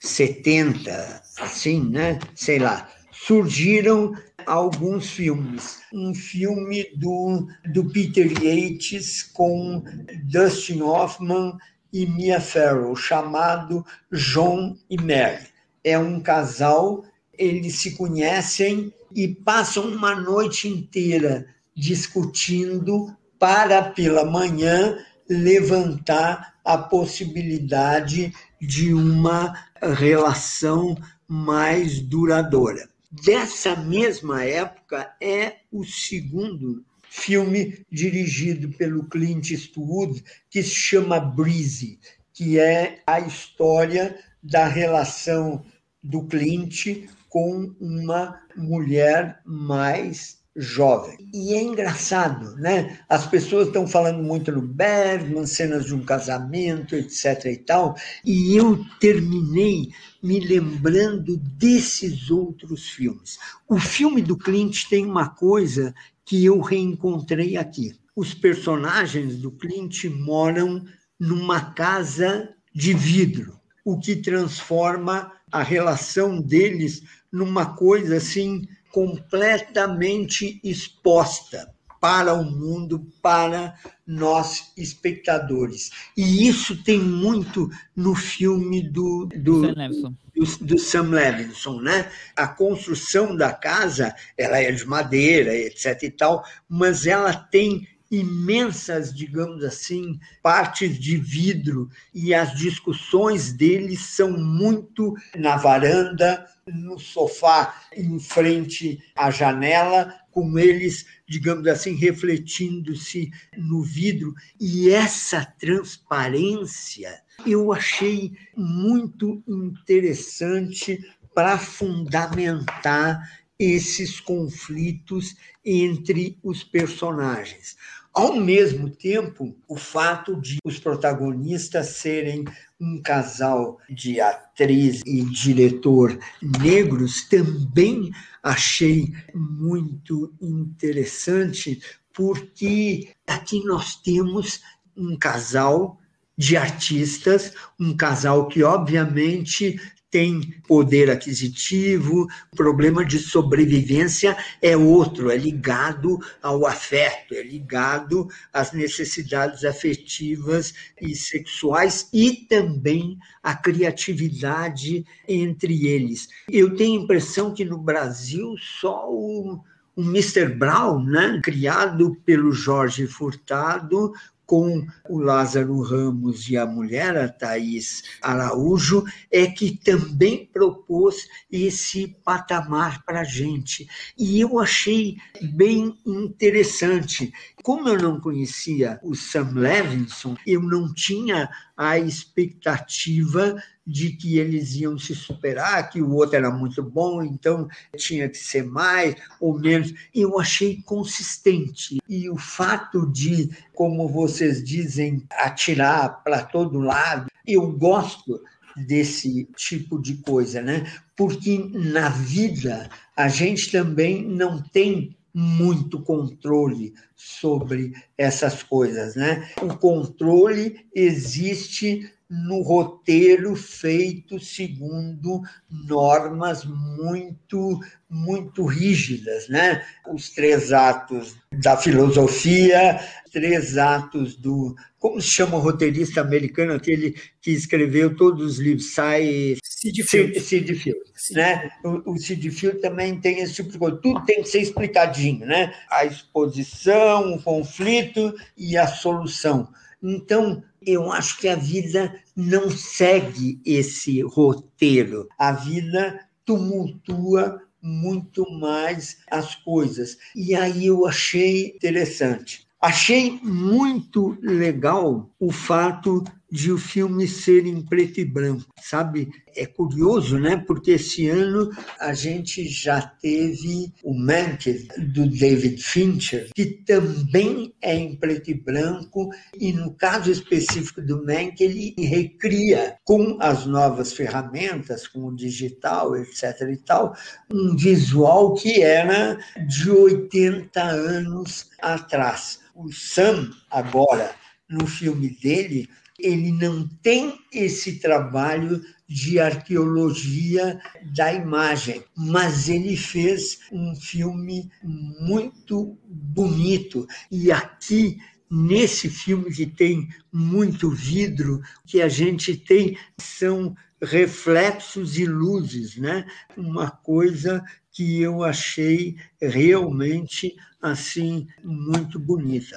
Speaker 6: 1970, assim, né? Sei lá, surgiram alguns filmes. Um filme do, do Peter Yates com Dustin Hoffman e Mia Farrow, chamado John e Mary. É um casal, eles se conhecem e passam uma noite inteira discutindo para pela manhã levantar a possibilidade de uma relação mais duradoura. Dessa mesma época é o segundo filme dirigido pelo Clint Eastwood que se chama Breezy, que é a história da relação do Clint com uma mulher mais jovem. E é engraçado, né? As pessoas estão falando muito no Bergman, cenas de um casamento, etc e tal, e eu terminei me lembrando desses outros filmes. O filme do Clint tem uma coisa que eu reencontrei aqui. Os personagens do Clint moram numa casa de vidro, o que transforma a relação deles numa coisa assim completamente exposta para o mundo, para nós espectadores. E isso tem muito no filme do, do, Sam Levinson. Do, do, Sam Levinson, né? A construção da casa, ela é de madeira, etc e tal, mas ela tem imensas, digamos assim, partes de vidro e as discussões deles são muito na varanda, no sofá em frente à janela, com eles, digamos assim, refletindo-se no vidro. E essa transparência eu achei muito interessante para fundamentar esses conflitos entre os personagens. Ao mesmo tempo, o fato de os protagonistas serem um casal de atriz e diretor negros também achei muito interessante, porque aqui nós temos um casal de artistas, um casal que obviamente tem poder aquisitivo, o problema de sobrevivência é outro, é ligado ao afeto, é ligado às necessidades afetivas e sexuais e também à criatividade entre eles. Eu tenho a impressão que no Brasil só o o Mr. Brown, né, criado pelo Jorge Furtado, com o Lázaro Ramos e a mulher, a Thaís Araújo, é que também propôs esse patamar para a gente. E eu achei bem interessante. Como eu não conhecia o Sam Levinson, eu não tinha a expectativa de que eles iam se superar, que o outro era muito bom, então tinha que ser mais ou menos. Eu achei consistente. E o fato de, como vocês dizem, atirar para todo lado, eu gosto desse tipo de coisa, né? Porque na vida a gente também não tem muito controle sobre essas coisas, né? O controle existe no roteiro feito segundo normas muito muito rígidas, né? Os três atos da filosofia, três atos do como se chama o roteirista americano aquele que escreveu todos os livros, sai
Speaker 5: Sid Field,
Speaker 6: Sid Field né? O, o Sid Field também tem esse tipo de coisa, tudo tem que ser explicadinho, né? A exposição, o conflito e a solução. Então, eu acho que a vida não segue esse roteiro. A vida tumultua muito mais as coisas. E aí eu achei interessante. Achei muito legal o fato de o filme ser em preto e branco, sabe? É curioso, né? Porque esse ano a gente já teve o Mank do David Fincher, que também é em preto e branco, e no caso específico do Mank, ele recria com as novas ferramentas, com o digital, etc e tal, um visual que era de 80 anos atrás. O Sam agora no filme dele ele não tem esse trabalho de arqueologia da imagem, mas ele fez um filme muito bonito. E aqui, nesse filme que tem muito vidro, que a gente tem são reflexos e luzes, né? Uma coisa que eu achei realmente assim muito bonita.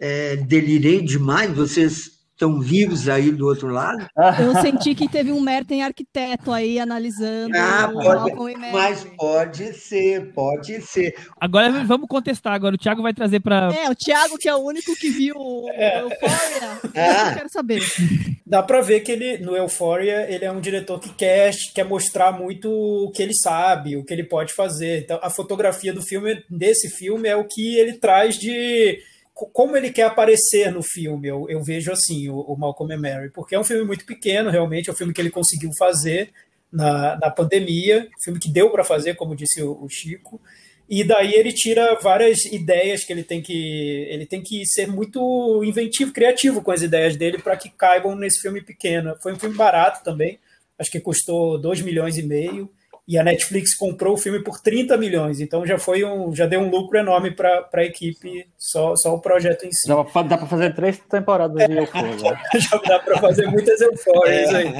Speaker 6: É, delirei demais, vocês estão vivos aí do outro lado.
Speaker 3: Eu senti que teve um Merten arquiteto aí analisando
Speaker 6: ah, pode, Mas pode ser, pode ser.
Speaker 2: Agora vamos contestar. Agora o Thiago vai trazer para.
Speaker 3: É, o Thiago, que é o único que viu é. Euphoria. (laughs) Ah. Eu quero saber.
Speaker 5: Dá para ver que ele, no Euphoria, ele é um diretor que quer, quer mostrar muito o que ele sabe, o que ele pode fazer. Então, a fotografia do filme, desse filme, é o que ele traz de como ele quer aparecer no filme, eu, eu vejo assim, o, o, Malcolm e Mary, porque é um filme muito pequeno, realmente, é um filme que ele conseguiu fazer na, na pandemia, filme que deu para fazer, como disse o, o, Chico, e daí ele tira várias ideias que ele tem que ele tem que ser muito inventivo, criativo com as ideias dele para que caibam nesse filme pequeno. Foi um filme barato também, acho que custou 2 milhões e meio, e a Netflix comprou o filme por 30 milhões, então já foi um, já deu um lucro enorme para a equipe, só, só o projeto em si.
Speaker 4: Já dá para fazer três temporadas de Euphoria. (laughs)
Speaker 5: já dá para fazer muitas Euphorias é. aí.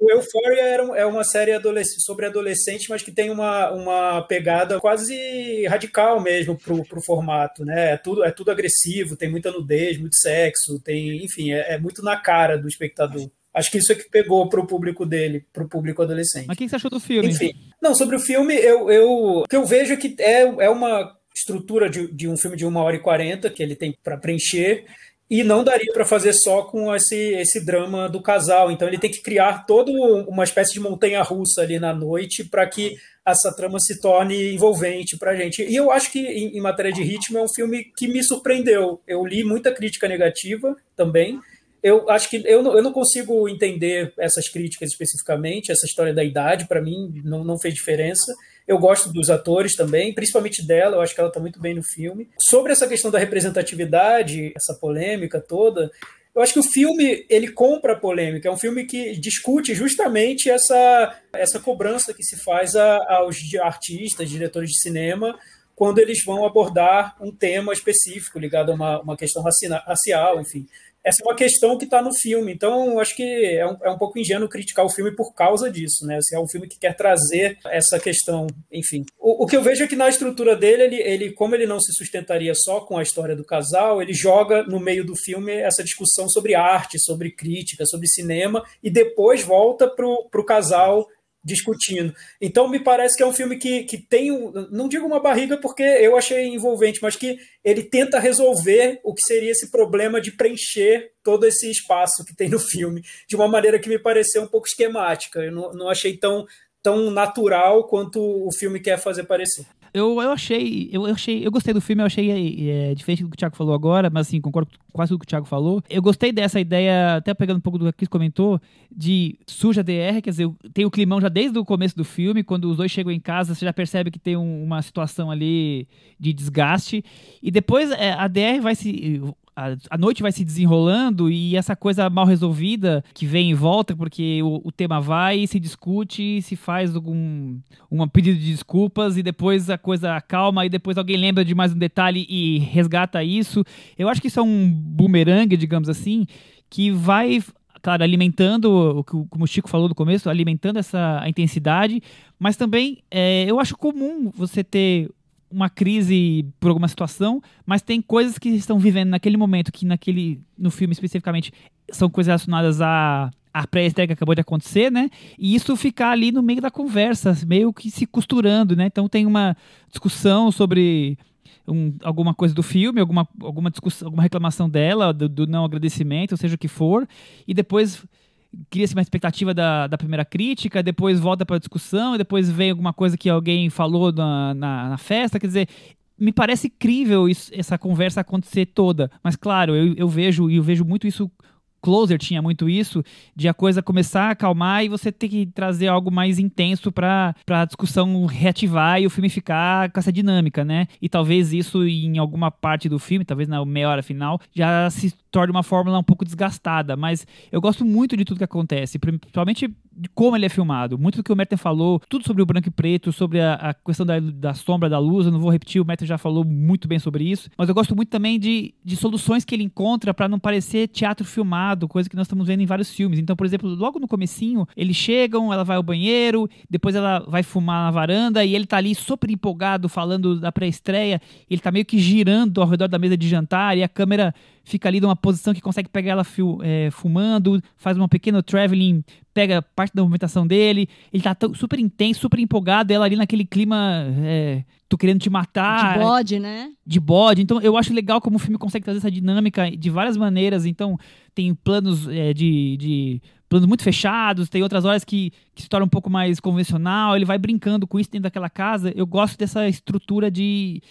Speaker 5: O, Euphoria era, é uma série adolesc sobre adolescente, mas que tem uma, uma pegada quase radical mesmo pro, pro formato, né? É tudo, é tudo agressivo, tem muita nudez, muito sexo, tem, enfim, é, é muito na cara do espectador. Acho que isso é que pegou para o público dele, para o público adolescente.
Speaker 2: Mas o que você achou do filme?
Speaker 5: Enfim, não, sobre o filme, eu, eu, o que eu vejo é que é, é uma estrutura de, de um filme de uma hora e quarenta que ele tem para preencher e não daria para fazer só com esse, esse drama do casal. Então ele tem que criar toda uma espécie de montanha russa ali na noite para que essa trama se torne envolvente para a gente. E eu acho que, em, em, matéria de ritmo, é um filme que me surpreendeu. Eu li muita crítica negativa também, eu acho que eu não, eu não consigo entender essas críticas especificamente, essa história da idade, para mim, não, não fez diferença. Eu gosto dos atores também, principalmente dela, eu acho que ela está muito bem no filme. Sobre essa questão da representatividade, essa polêmica toda, eu acho que o filme ele compra a polêmica. É um filme que discute justamente essa, essa cobrança que se faz a, aos artistas, diretores de cinema, quando eles vão abordar um tema específico ligado a uma, uma questão racial, enfim essa é uma questão que está no filme. Então, acho que é um, é um pouco ingênuo criticar o filme por causa disso, né? Assim, é um filme que quer trazer essa questão, enfim. O, o, que eu vejo é que na estrutura dele, ele, ele, como ele não se sustentaria só com a história do casal, ele joga no meio do filme essa discussão sobre arte, sobre crítica, sobre cinema, e depois volta para o casal discutindo. Então me parece que é um filme que, que tem, não digo uma barriga porque eu achei envolvente, mas que ele tenta resolver o que seria esse problema de preencher todo esse espaço que tem no filme, de uma maneira que me pareceu um pouco esquemática. Eu não, não achei tão, tão natural quanto o filme quer fazer parecer.
Speaker 2: Eu, eu achei, eu, eu achei, eu gostei do filme, eu achei é, diferente do que o Thiago falou agora, mas assim, concordo com quase tudo que o Thiago falou. Eu gostei dessa ideia, até pegando um pouco do que o Chris comentou, de suja DR, quer dizer, tem o climão já desde o começo do filme, quando os dois chegam em casa, você já percebe que tem um, uma situação ali de desgaste, e depois é, a DR vai se a, a, noite vai se desenrolando e essa coisa mal resolvida que vem e volta, porque o, o tema vai, se discute, se faz algum um pedido de desculpas e depois a coisa acalma e depois alguém lembra de mais um detalhe e resgata isso. Eu acho que isso é um bumerangue, digamos assim, que vai claro, alimentando, o que o Chico falou no começo, alimentando essa intensidade, mas também é, eu acho comum você ter uma crise por alguma situação, mas tem coisas que estão vivendo naquele momento, que naquele, no filme especificamente, são coisas relacionadas a a pré-estreia que acabou de acontecer, né? E isso ficar ali no meio da conversa, meio que se costurando, né? Então tem uma discussão sobre um, alguma coisa do filme, alguma, alguma discussão, alguma reclamação dela, do, do não agradecimento, ou seja o que for, e depois cria-se uma expectativa da, da primeira crítica, depois volta para a discussão, depois vem alguma coisa que alguém falou na, na, na festa. Quer dizer, me parece incrível isso, essa conversa acontecer toda. Mas, claro, eu, eu vejo e eu vejo muito isso Closer tinha muito isso, de a coisa começar a acalmar e você ter que trazer algo mais intenso para a discussão reativar e o filme ficar com essa dinâmica, né? E talvez isso em alguma parte do filme, talvez na meia hora final, já se torne uma fórmula um pouco desgastada, mas eu gosto muito de tudo que acontece, principalmente de como ele é filmado. Muito do que o Merten falou, tudo sobre o branco e preto, sobre a, a questão da, da, sombra, da luz, eu não vou repetir, o Merten já falou muito bem sobre isso, mas eu gosto muito também de, de soluções que ele encontra para não parecer teatro filmado, coisa que nós estamos vendo em vários filmes. Então, por exemplo, logo no comecinho, eles chegam, ela vai ao banheiro, depois ela vai fumar na varanda e ele tá ali super empolgado falando da pré-estreia, ele tá meio que girando ao redor da mesa de jantar e a câmera fica ali numa posição que consegue pegar ela é, fumando, faz uma pequena traveling, pega parte da movimentação dele, ele tá super intenso, super empolgado, ela ali naquele clima, é, tô querendo te matar.
Speaker 3: De bode, né?
Speaker 2: De bode, então eu acho legal como o filme consegue trazer essa dinâmica de várias maneiras, então tem planos é, de, de planos muito fechados, tem outras horas que, que se torna um pouco mais convencional, ele vai brincando com isso dentro daquela casa, eu gosto dessa estrutura de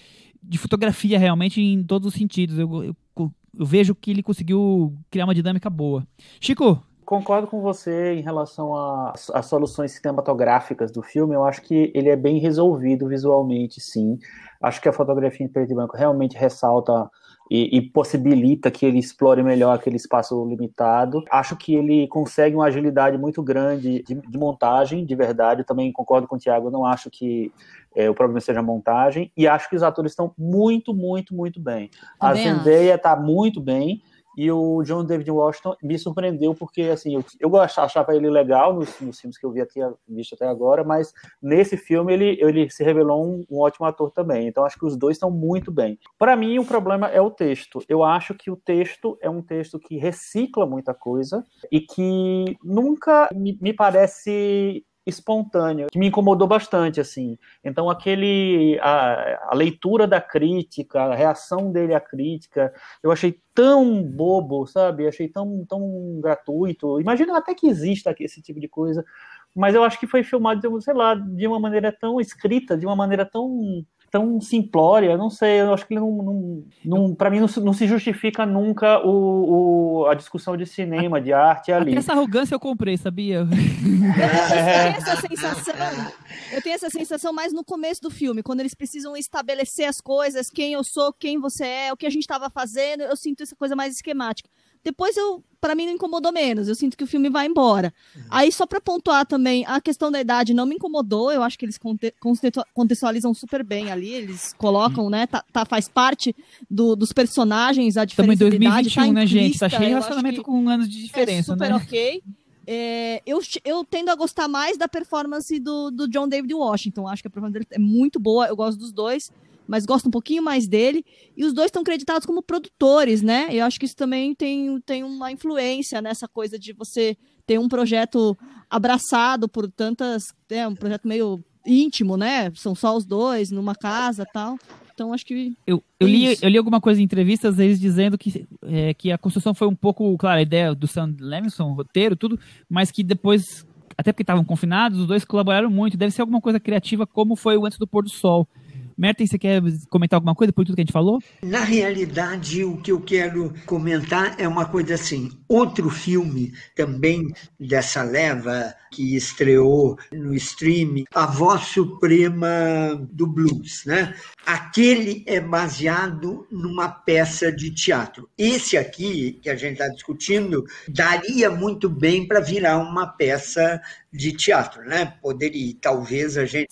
Speaker 2: de fotografia realmente em todos os sentidos. Eu, eu eu vejo que ele conseguiu criar uma dinâmica boa. Chico,
Speaker 4: Concordo com você em relação às soluções cinematográficas do filme. Eu acho que ele é bem resolvido visualmente, sim. Acho que a fotografia em preto e branco realmente ressalta e, e, possibilita que ele explore melhor aquele espaço limitado. Acho que ele consegue uma agilidade muito grande de, de montagem, de verdade. Eu também concordo com o Tiago, não acho que é, o problema seja a montagem. E acho que os atores estão muito, muito, muito bem. a Zendaya está muito bem. E o John David Washington me surpreendeu porque, assim, eu, eu achava ele legal nos, nos filmes que eu vi até, visto até agora, mas nesse filme ele, ele se revelou um, um ótimo ator também. Então acho que os dois estão muito bem. Para mim, o problema é o texto. Eu acho que o texto é um texto que recicla muita coisa e que nunca me, me parece espontâneo, que me incomodou bastante, assim. Então, aquele, a, a, leitura da crítica, a reação dele à crítica, eu achei tão bobo, sabe? Achei tão, tão gratuito. Imagino até que exista esse tipo de coisa, mas eu acho que foi filmado, sei lá, de uma maneira tão escrita, de uma maneira tão tão simplória, não sei, eu acho que não, não, não para mim não, não, se justifica nunca o, o, a discussão de cinema, de arte (laughs) ali.
Speaker 2: Até essa arrogância eu comprei, sabia? (laughs)
Speaker 3: Eu tenho essa sensação, eu tenho essa sensação mais no começo do filme, quando eles precisam estabelecer as coisas, quem eu sou, quem você é, o que a gente estava fazendo, eu sinto essa coisa mais esquemática. Depois eu, para mim não incomodou menos. Eu sinto que o filme vai embora. Uhum. Aí só para pontuar também, a questão da idade não me incomodou. Eu acho que eles contextualizam super bem ali. Eles colocam, uhum. né? Tá, tá, faz parte do, dos personagens a diferença
Speaker 2: Também 2021, tá né, gente? Tá cheio de relacionamento com anos de diferença,
Speaker 3: é super
Speaker 2: né?
Speaker 3: ok. É, eu, eu tendo a gostar mais da performance do, do John David Washington. Acho que a performance dele é muito boa. Eu gosto dos dois mas gosto um pouquinho mais dele. E os dois estão creditados como produtores, né? Eu acho que isso também tem, tem uma influência nessa coisa de você ter um projeto abraçado por tantas. É um projeto meio íntimo, né? São só os dois numa casa tal. Então acho que.
Speaker 2: Eu, eu, li, eu li alguma coisa em entrevistas eles dizendo que, é, que a construção foi um pouco, claro, a ideia do Sam Levinson, roteiro, tudo, mas que depois, até porque estavam confinados, os dois colaboraram muito. Deve ser alguma coisa criativa, como foi o Antes do Pôr do Sol Merten, você quer comentar alguma coisa por tudo que a gente falou?
Speaker 6: Na realidade, o que eu quero comentar é uma coisa assim. Outro filme também dessa leva que estreou no streaming, A Voz Suprema do Blues, né? Aquele é baseado numa peça de teatro. Esse aqui, que a gente está discutindo, daria muito bem para virar uma peça de teatro, né? Poderia, talvez a gente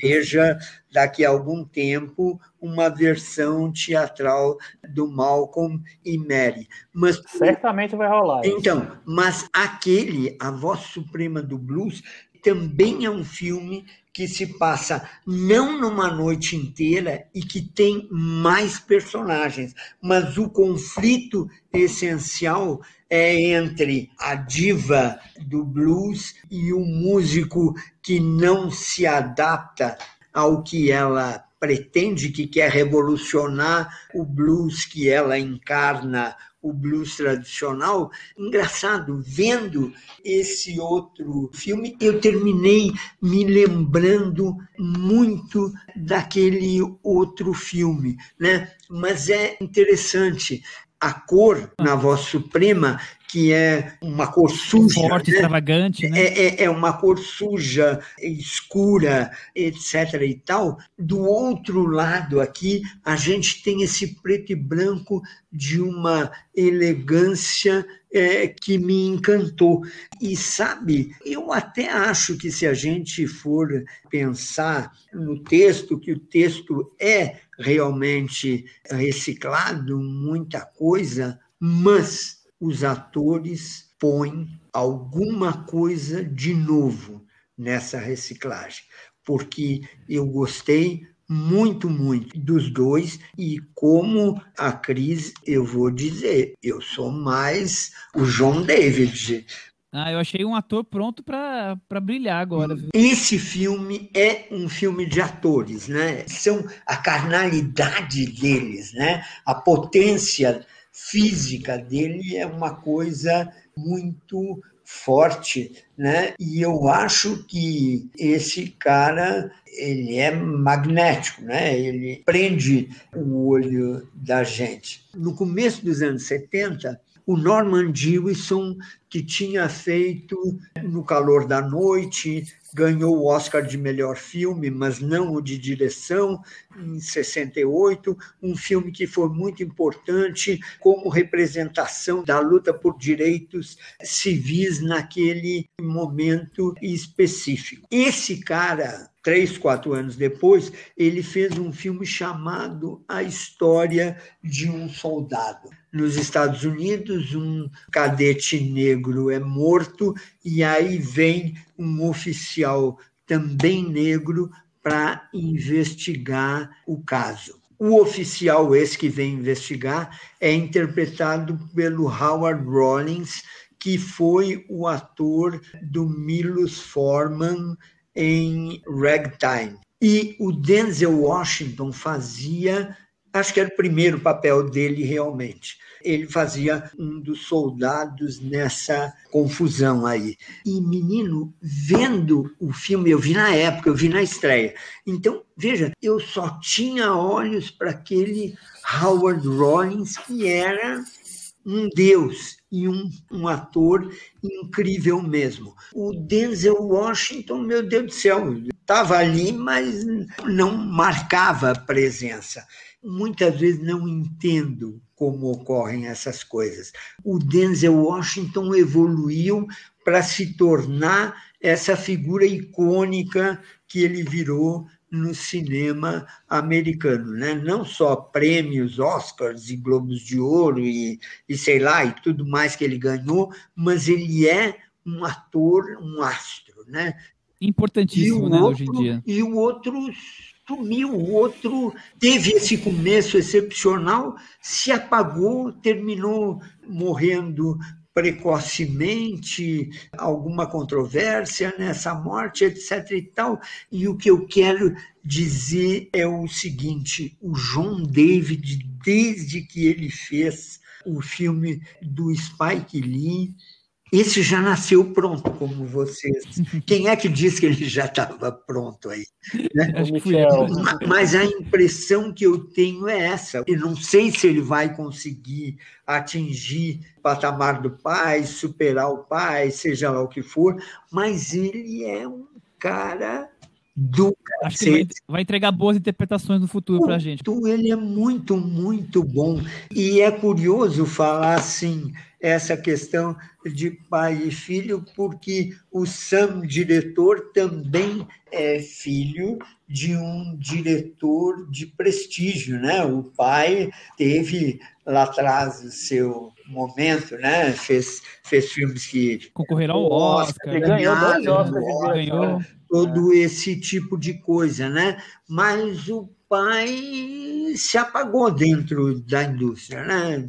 Speaker 6: veja daqui a algum tempo uma versão teatral do Malcolm e Mary.
Speaker 4: Mas certamente vai rolar.
Speaker 6: Então, isso. mas aquele, a voz suprema do blues, também é um filme que se passa não numa noite inteira e que tem mais personagens, mas o conflito essencial é entre a diva do blues e o músico que não se adapta ao que ela pretende, que quer revolucionar o blues que ela encarna o blues tradicional. Engraçado, vendo esse outro filme, eu terminei me lembrando muito daquele outro filme, né? Mas é interessante, a cor na voz suprema que é uma cor suja.
Speaker 2: Forte, né? extravagante, né?
Speaker 6: É, é, é, uma cor suja, escura, etc. e tal. Do outro lado aqui, a gente tem esse preto e branco de uma elegância é, que me encantou. E sabe, eu até acho que se a gente for pensar no texto, que o texto é realmente reciclado, muita coisa, mas os atores põem alguma coisa de novo nessa reciclagem, porque eu gostei muito, muito dos dois e como a Cris, eu vou dizer, eu sou mais o John David.
Speaker 2: Ah, eu achei um ator pronto para brilhar agora. Viu?
Speaker 6: Esse filme é um filme de atores, né? São a carnalidade deles, né? A potência física dele é uma coisa muito forte, né? E eu acho que esse cara ele é magnético, né? Ele prende o olho da gente. No começo dos anos 70, o Norman Jewison, que tinha feito No Calor da Noite, ganhou o Oscar de melhor filme, mas não o de direção, em 68, um filme que foi muito importante como representação da luta por direitos civis naquele momento específico. Esse cara, três, quatro anos depois, ele fez um filme chamado A História de um Soldado. Nos Estados Unidos, um cadete negro é morto e aí vem um oficial também negro para investigar o caso. O oficial, esse que vem investigar, é interpretado pelo Howard Rollins, que foi o ator do Milos Forman em Ragtime. E o Denzel Washington fazia, acho que era o primeiro papel dele realmente ele fazia um dos soldados nessa confusão aí. E, menino, vendo o filme, eu vi na época, eu vi na estreia. Então, veja, eu só tinha olhos para aquele Howard Rollins, que era um deus e um, um ator incrível mesmo. O Denzel Washington, meu Deus do céu, estava ali, mas não marcava presença. Muitas vezes não entendo como ocorrem essas coisas. O Denzel Washington evoluiu para se tornar essa figura icônica que ele virou no cinema americano, né? Não só prêmios, Oscars e Globos de Ouro e, e sei lá e tudo mais que ele ganhou, mas ele é um ator, um astro, né?
Speaker 2: Importantíssimo, né,
Speaker 6: outro,
Speaker 2: hoje em dia.
Speaker 6: E o outro sumiu, o outro teve esse começo excepcional, se apagou, terminou morrendo precocemente, alguma controvérsia nessa morte, etc. e tal. E o que eu quero dizer é o seguinte: o John David, desde que ele fez o filme do Spike Lee, Esse já nasceu pronto, como vocês. (laughs) Quem é que diz que ele já estava pronto aí? Né? Mas a impressão que eu tenho é essa. Eu não sei se ele vai conseguir atingir o patamar do pai, superar o pai, seja lá o que for, mas ele é um cara do
Speaker 2: Acho que vai, vai, entregar boas interpretações no futuro para a gente.
Speaker 6: Ele é muito, muito bom. E é curioso falar assim, essa questão de pai e filho, porque o Sam, diretor, também é filho de um diretor de prestígio, né? O pai teve lá atrás o seu momento, né? Fez, fez filmes que
Speaker 2: concorreram ao Oscar,
Speaker 4: Oscar ganhou dois Oscars,
Speaker 6: ganhou todo esse tipo de coisa, né? Mas o pai se apagou dentro da indústria, né?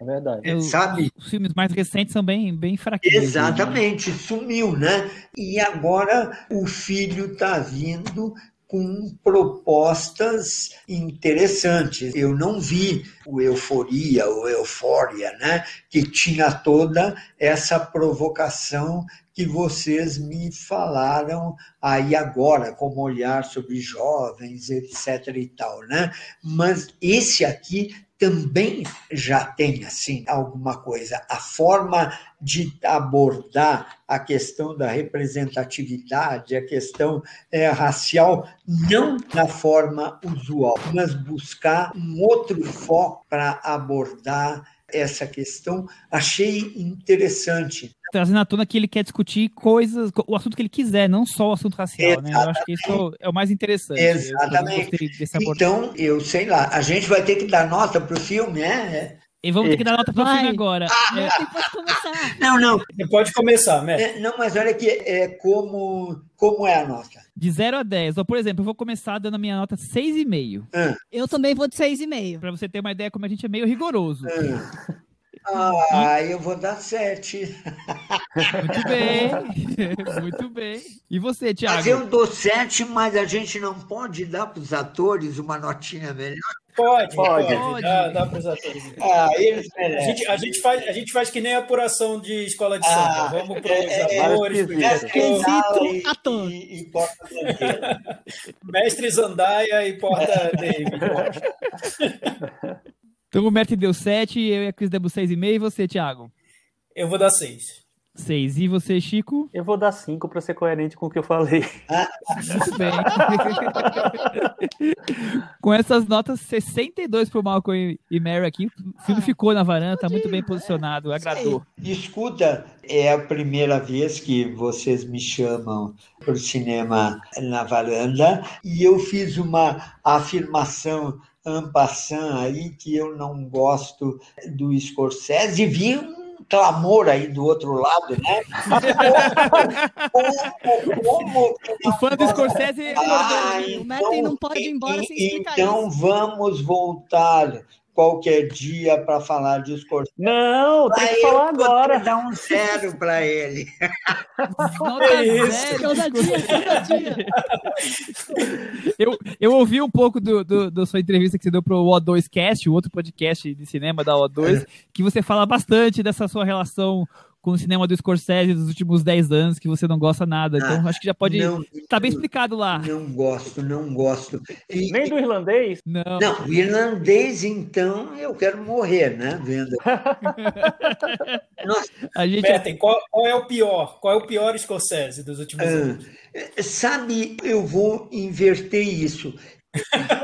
Speaker 4: É verdade.
Speaker 2: Eu,
Speaker 6: Sabe?
Speaker 2: Os filmes mais recentes são bem, bem fraquinhos.
Speaker 6: Né? Exatamente, né? sumiu, né? E agora o filho está vindo com propostas interessantes. Eu não vi o Euforia, o Eufória, né? que tinha toda essa provocação que vocês me falaram aí agora, como olhar sobre jovens, etc. e tal, né? Mas esse aqui também já tem assim alguma coisa. A forma de abordar a questão da representatividade, a questão é, racial, não da forma usual, mas buscar um outro foco para abordar essa questão, achei interessante.
Speaker 2: Trazendo à tona que ele quer discutir coisas, o assunto que ele quiser, não só o assunto racial, né? Eu acho que isso é o mais interessante.
Speaker 6: Exatamente. Eu então, eu sei lá, a gente vai ter que dar nota para o filme, é?
Speaker 2: E vamos ter que dar nota para o filme agora.
Speaker 3: Ah, é. pode começar.
Speaker 6: Não, não.
Speaker 5: Você pode começar, né?
Speaker 6: É, não, mas olha aqui, é como, como é a nota?
Speaker 2: De 0 a 10. Ou, por exemplo, eu vou começar dando a minha nota 6,5.
Speaker 6: Ah.
Speaker 3: Eu também vou de 6,5.
Speaker 2: Para você ter uma ideia como a gente é meio rigoroso.
Speaker 6: Ah. Ah, eu vou dar sete.
Speaker 2: Muito bem, (laughs) muito bem. E você, Thiago?
Speaker 6: Mas eu dou sete, mas a gente não pode dar para os atores uma notinha melhor.
Speaker 5: Pode, pode. pode. Dá, dá para os atores.
Speaker 6: Ah, eles
Speaker 5: A gente, a, gente faz, a gente faz que nem a apuração de escola de samba. Ah, Vamos para os é, atores.
Speaker 3: É, ator.
Speaker 6: E, e porta (laughs)
Speaker 5: Mestre Zandaia e porta (laughs) David.
Speaker 2: Então o Mert deu 7, eu e a Cris demos 6,5 e você, Thiago?
Speaker 5: Eu vou dar 6.
Speaker 2: 6. E você, Chico?
Speaker 4: Eu vou dar 5 para ser coerente com o que eu falei.
Speaker 2: Muito bem. (laughs) com essas notas 62 pro Malcolm e Mary aqui, o filme ficou na varanda, tá muito bem posicionado, agradou.
Speaker 6: Escuta, é a primeira vez que vocês me chamam para o cinema na varanda e eu fiz uma afirmação Ampassan aí, que eu não gosto do Scorsese, e vi um clamor aí do outro lado, né?
Speaker 2: como, como, o fã do Scorsese...
Speaker 3: Ah, então, o não pode ir embora sem explicar
Speaker 6: Então
Speaker 3: isso.
Speaker 6: vamos voltar qualquer dia para falar de Scorsese.
Speaker 4: Não, tem que falar agora.
Speaker 6: Dar um zero para ele.
Speaker 2: Nota é zero. Cada dia, cada dia. Eu, eu ouvi um pouco do, do, da sua entrevista que você deu para o O2 Cast, o outro podcast de cinema da O2, é. que você fala bastante dessa sua relação com o cinema do Scorsese dos últimos 10 anos, que você não gosta nada. Então, ah, acho que já pode. Não, tá bem explicado lá.
Speaker 6: Não gosto, não gosto.
Speaker 4: E, Nem do irlandês?
Speaker 2: Não.
Speaker 6: Não, o irlandês, então, eu quero morrer, né? Vendo. (laughs)
Speaker 5: Nossa. A gente... Betten, qual, qual, é o pior? Qual é o pior Scorsese dos últimos ah, anos?
Speaker 6: Sabe, eu vou inverter isso.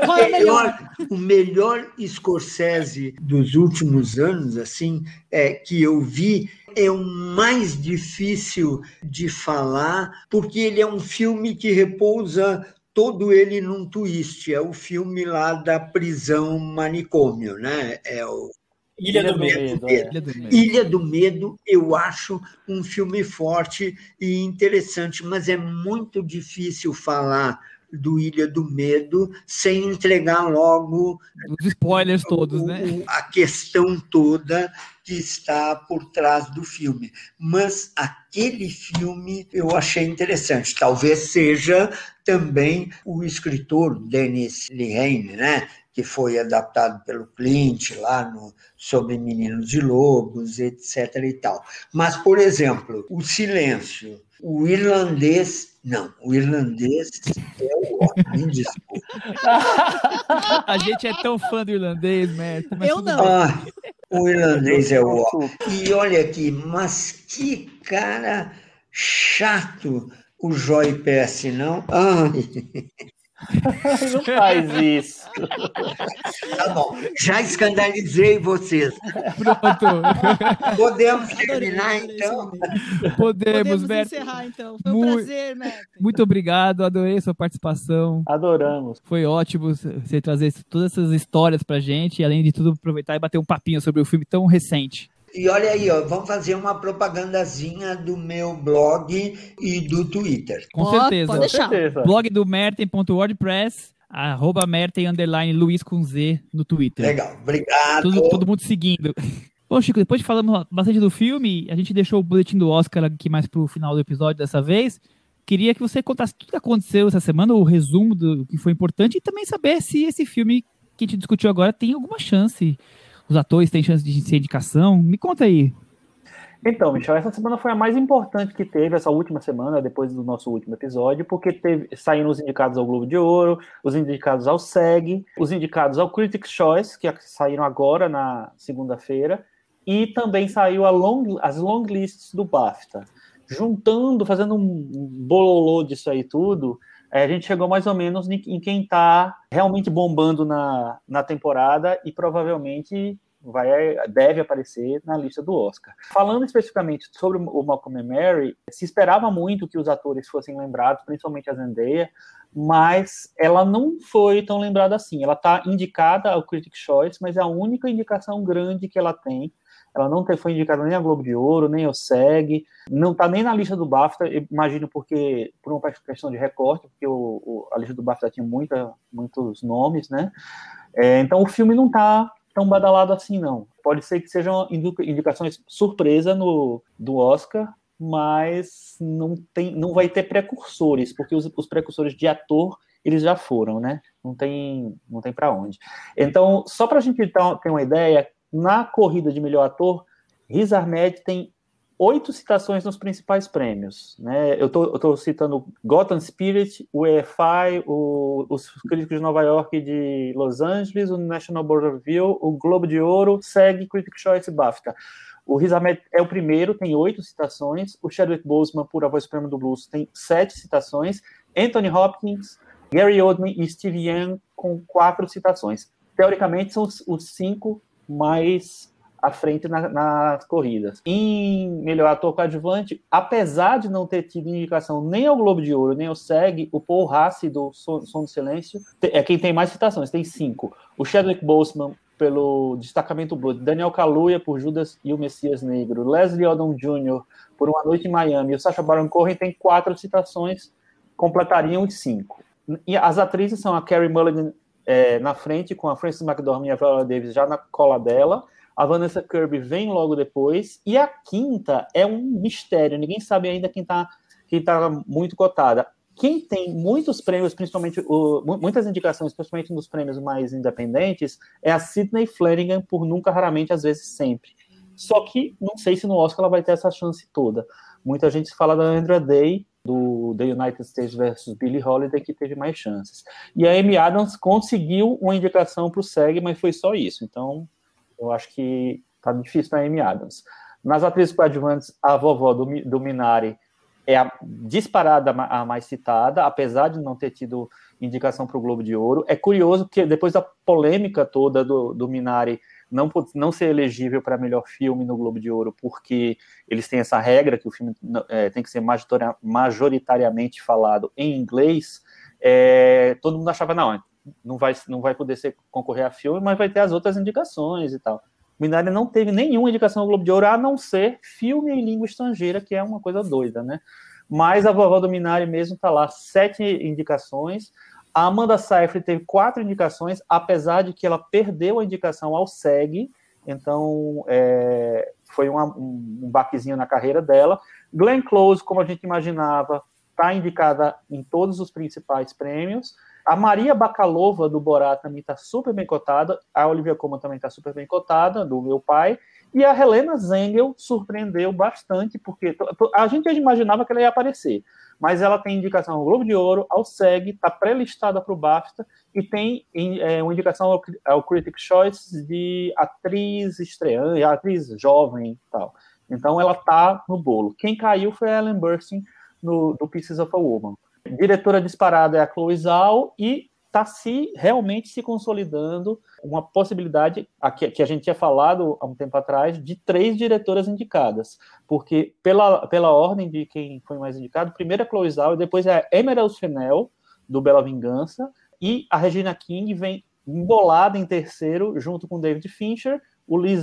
Speaker 6: Qual é o melhor? O melhor Scorsese dos últimos anos, assim, é, que eu vi é o mais difícil de falar, porque ele é um filme que repousa todo ele num twist. É o filme lá da prisão manicômio, né? É o
Speaker 5: Ilha, Ilha do, Medo.
Speaker 6: Medo. É. Ilha, do Medo. Ilha do Medo, eu acho um filme forte e interessante, mas é muito difícil falar do Ilha do Medo sem entregar logo
Speaker 2: os spoilers todos, o, né?
Speaker 6: A questão toda que está por trás do filme. Mas aquele filme eu achei interessante. Talvez seja também o escritor Denis Lehane, né? que foi adaptado pelo Clint lá no, sobre Meninos e Lobos, etc. e tal. Mas, por exemplo, o silêncio, o irlandês. Não, o irlandês é o homem, desculpa. (laughs)
Speaker 2: A gente é tão fã do irlandês, mestre.
Speaker 3: Eu não.
Speaker 6: Ah, o irlandês é o homem. E olha aqui, mas que cara chato o Joy PS, não? Ai. (laughs) (laughs)
Speaker 4: Não faz isso.
Speaker 6: Tá bom, já escandalizei vocês.
Speaker 2: Pronto.
Speaker 6: Podemos terminar, então?
Speaker 2: Podemos,
Speaker 3: Podemos encerrar, então. Foi um
Speaker 2: Muito-
Speaker 3: prazer, Merton.
Speaker 2: Muito obrigado, adorei sua participação.
Speaker 4: Adoramos.
Speaker 2: Foi ótimo você trazer todas essas histórias pra gente e, além de tudo, aproveitar e bater um papinho sobre o filme tão recente.
Speaker 6: E olha aí, ó, vamos fazer uma propagandazinha do meu blog e do Twitter.
Speaker 2: Com certeza.
Speaker 3: Pode
Speaker 4: Com
Speaker 3: deixar.
Speaker 4: certeza.
Speaker 2: Blog do Merten.wordpress, arroba Merten, underline Luiz com Z no Twitter.
Speaker 6: Legal, obrigado.
Speaker 2: Todo, todo mundo seguindo. Bom, Chico, depois de falamos bastante do filme, a gente deixou o boletim do Oscar aqui mais pro final do episódio dessa vez. Queria que você contasse tudo que aconteceu essa semana, o resumo do que foi importante, e também saber se esse filme que a gente discutiu agora tem alguma chance. Os atores têm chance de ser indicação. Me conta aí.
Speaker 4: Então, Michel, essa semana foi a mais importante que teve, essa última semana, depois do nosso último episódio, porque teve, saíram os indicados ao Globo de Ouro, os indicados ao SEG, os indicados ao Critics' Choice, que saíram agora na segunda-feira, e também saiu long, as long lists do BAFTA. Juntando, fazendo um bololô disso aí tudo, a gente chegou mais ou menos em em quem está realmente bombando na, na temporada e provavelmente vai, deve aparecer na lista do Oscar. Falando especificamente sobre o Malcolm and Mary, se esperava muito que os atores fossem lembrados, principalmente a Zendaya, mas ela não foi tão lembrada assim. Ela está indicada ao Critics' Choice, mas é a única indicação grande que ela tem. Ela não foi indicada nem ao Globo de Ouro, nem ao SEG, não está nem na lista do BAFTA, imagino porque por uma questão de recorte, porque o, o- a lista do BAFTA tinha muita, muitos nomes, né? É, então o filme não está tão badalado assim, não. Pode ser que sejam indica- indicações surpresa no, do Oscar, mas não, tem, não vai ter precursores, porque os, os precursores de ator eles já foram, né? Não tem, não tem para onde. Então, só para a gente ter uma ideia, na corrida de melhor ator, Riz Ahmed tem oito citações nos principais prêmios. Né? Eu estou citando Gotham Spirit, o EFI, o, os Críticos de Nova York e de Los Angeles, o National Board of Review, o Globo de Ouro, SEG, Critics' Choice e BAFTA. O Riz Ahmed é o primeiro, tem oito citações. O Chadwick Boseman, por A Voz Suprema do Blues, tem sete citações. Anthony Hopkins, Gary Oldman e Steve Young com quatro citações. Teoricamente, são os, os cinco mais à frente na, nas corridas. Em melhor ator coadjuvante, apesar de não ter tido indicação nem ao Globo de Ouro, nem ao SEG, o Paul Rassi, do Som, Som do Silêncio, é quem tem mais citações, tem cinco. O Chadwick Boseman, pelo Destacamento Blood, Daniel Kaluuya, por Judas e o Messias Negro, Leslie Odom Jr., por Uma Noite em Miami, o Sacha Baron Cohen tem quatro citações, completariam os cinco. E as atrizes são a Carrie Mulligan é, na frente, com a Frances McDormand e a Viola Davis já na cola dela. A Vanessa Kirby vem logo depois. E a quinta é um mistério, ninguém sabe ainda quem está quem tá muito cotada. Quem tem muitos prêmios, principalmente o, muitas indicações, principalmente nos prêmios mais independentes, é a Sidney Flanagan, por nunca, raramente, às vezes sempre. Só que não sei se no Oscar ela vai ter essa chance toda. Muita gente fala da Andra Day, do The United States versus Billie Holiday, que teve mais chances. E a Amy Adams conseguiu uma indicação para o SEG, mas foi só isso. Então, eu acho que tá difícil para a Amy Adams. Nas atrizes coadjuvantes, a vovó do, do Minari é a disparada a mais citada, apesar de não ter tido indicação para o Globo de Ouro. É curioso que depois da polêmica toda do, do Minari não, não ser elegível para melhor filme no Globo de Ouro, porque eles têm essa regra que o filme é, tem que ser majoritariamente falado em inglês, é, todo mundo achava, não, não vai, não vai poder ser, concorrer a filme, mas vai ter as outras indicações e tal. Minari não teve nenhuma indicação no Globo de Ouro, a não ser filme em língua estrangeira, que é uma coisa doida, né? Mas a vovó do Minari mesmo tá lá, sete indicações. A Amanda Seyfried teve quatro indicações, apesar de que ela perdeu a indicação ao SEG, então é, foi uma, um, um baquezinho na carreira dela. Glenn Close, como a gente imaginava, está indicada em todos os principais prêmios. A Maria Bakalova, do Borá, também está super bem cotada. A Olivia Colman também está super bem cotada, do meu pai. E a Helena Zengel surpreendeu bastante, porque a gente imaginava que ela ia aparecer, mas ela tem indicação ao Globo de Ouro, ao SEG, está pré-listada para o BAFTA e tem é, uma indicação ao, ao Critic Choice de atriz estreante, atriz jovem e tal. Então ela está no bolo. Quem caiu foi a Ellen Burstyn no, do Pieces of a Woman. Diretora disparada é a Chloe Zhao e está se realmente se consolidando uma possibilidade que, que a gente tinha falado há um tempo atrás de três diretoras indicadas, porque pela, pela ordem de quem foi mais indicado, primeiro a Chloe Zhao depois é a Emerald Fennell do Bela Vingança e a Regina King vem embolada em terceiro junto com David Fincher, o Lee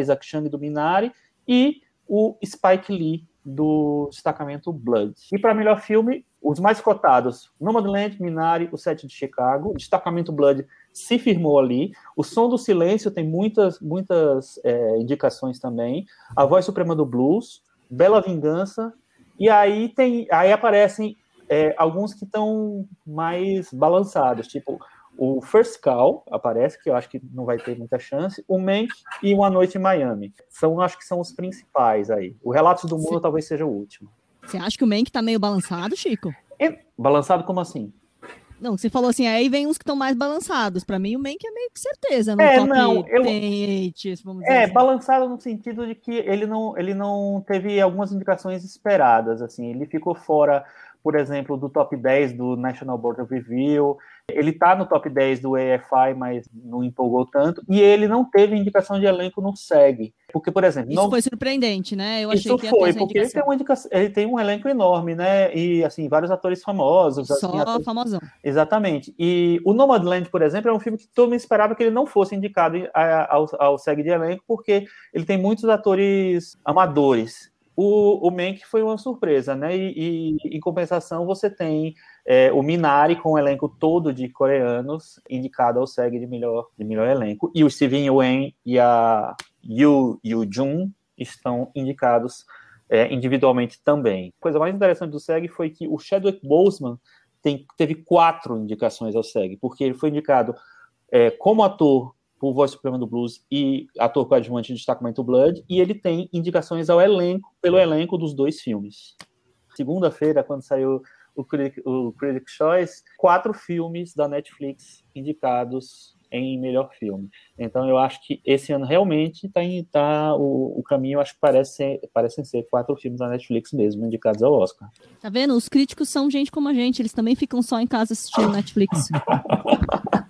Speaker 4: Isaac Chung do Minari e o Spike Lee do destacamento Blood. E para melhor filme, os mais cotados, Nomadland, Minari, O Sete de Chicago, Destacamento Blood se firmou ali, O Som do Silêncio tem muitas, muitas é, indicações também, A Voz Suprema do Blues, Bela Vingança, e aí tem, aí aparecem é, alguns que estão mais balançados, tipo o First Call aparece, que eu acho que não vai ter muita chance, o Mank e Uma Noite em Miami. São, acho que são os principais aí. O Relatos do Mundo Sim. talvez seja o último.
Speaker 3: Você acha que o Mank tá meio balançado, Chico?
Speaker 4: É, balançado como assim?
Speaker 3: Não, você falou assim, aí vem uns que estão mais balançados. Para mim, o Mank é meio que certeza.
Speaker 4: No é, não, eu... É, assim. balançado no sentido de que ele não, ele não teve algumas indicações esperadas, assim. Ele ficou fora por exemplo, do top 10 do National Board of Review. Ele está no top 10 do AFI, mas não empolgou tanto. E ele não teve indicação de elenco no SEG. Porque, por exemplo.
Speaker 3: Isso
Speaker 4: não...
Speaker 3: foi surpreendente, né?
Speaker 4: Eu achei Isso que foi, porque ele tem, uma indicação... ele tem um elenco enorme, né? E, assim, vários atores famosos.
Speaker 3: Só
Speaker 4: assim, atores...
Speaker 3: famosão.
Speaker 4: Exatamente. E o Nomadland, por exemplo, é um filme que todo mundo esperava que ele não fosse indicado ao, ao SEG de elenco, porque ele tem muitos atores amadores. O, o Mank foi uma surpresa, né? E, e em compensação você tem é, o Minari com o elenco todo de coreanos indicado ao SEG de melhor, de melhor elenco. E o Steven Yeun e a Yu Yu Jun estão indicados é, individualmente também. A coisa mais interessante do SEG foi que o Chadwick Boseman tem, teve quatro indicações ao SEG, porque ele foi indicado é, como ator por Voz Suprema do Blues e ator coadjuvante de destacamento Blood, e ele tem indicações ao elenco, pelo elenco dos dois filmes. Segunda-feira, quando saiu o Critic, o Critic Choice, quatro filmes da Netflix indicados em melhor filme. Então eu acho que esse ano realmente está tá, o, o caminho, acho que parece ser, parecem ser quatro filmes da Netflix mesmo, indicados ao Oscar.
Speaker 3: Tá vendo? Os críticos são gente como a gente, eles também ficam só em casa assistindo Netflix. (laughs)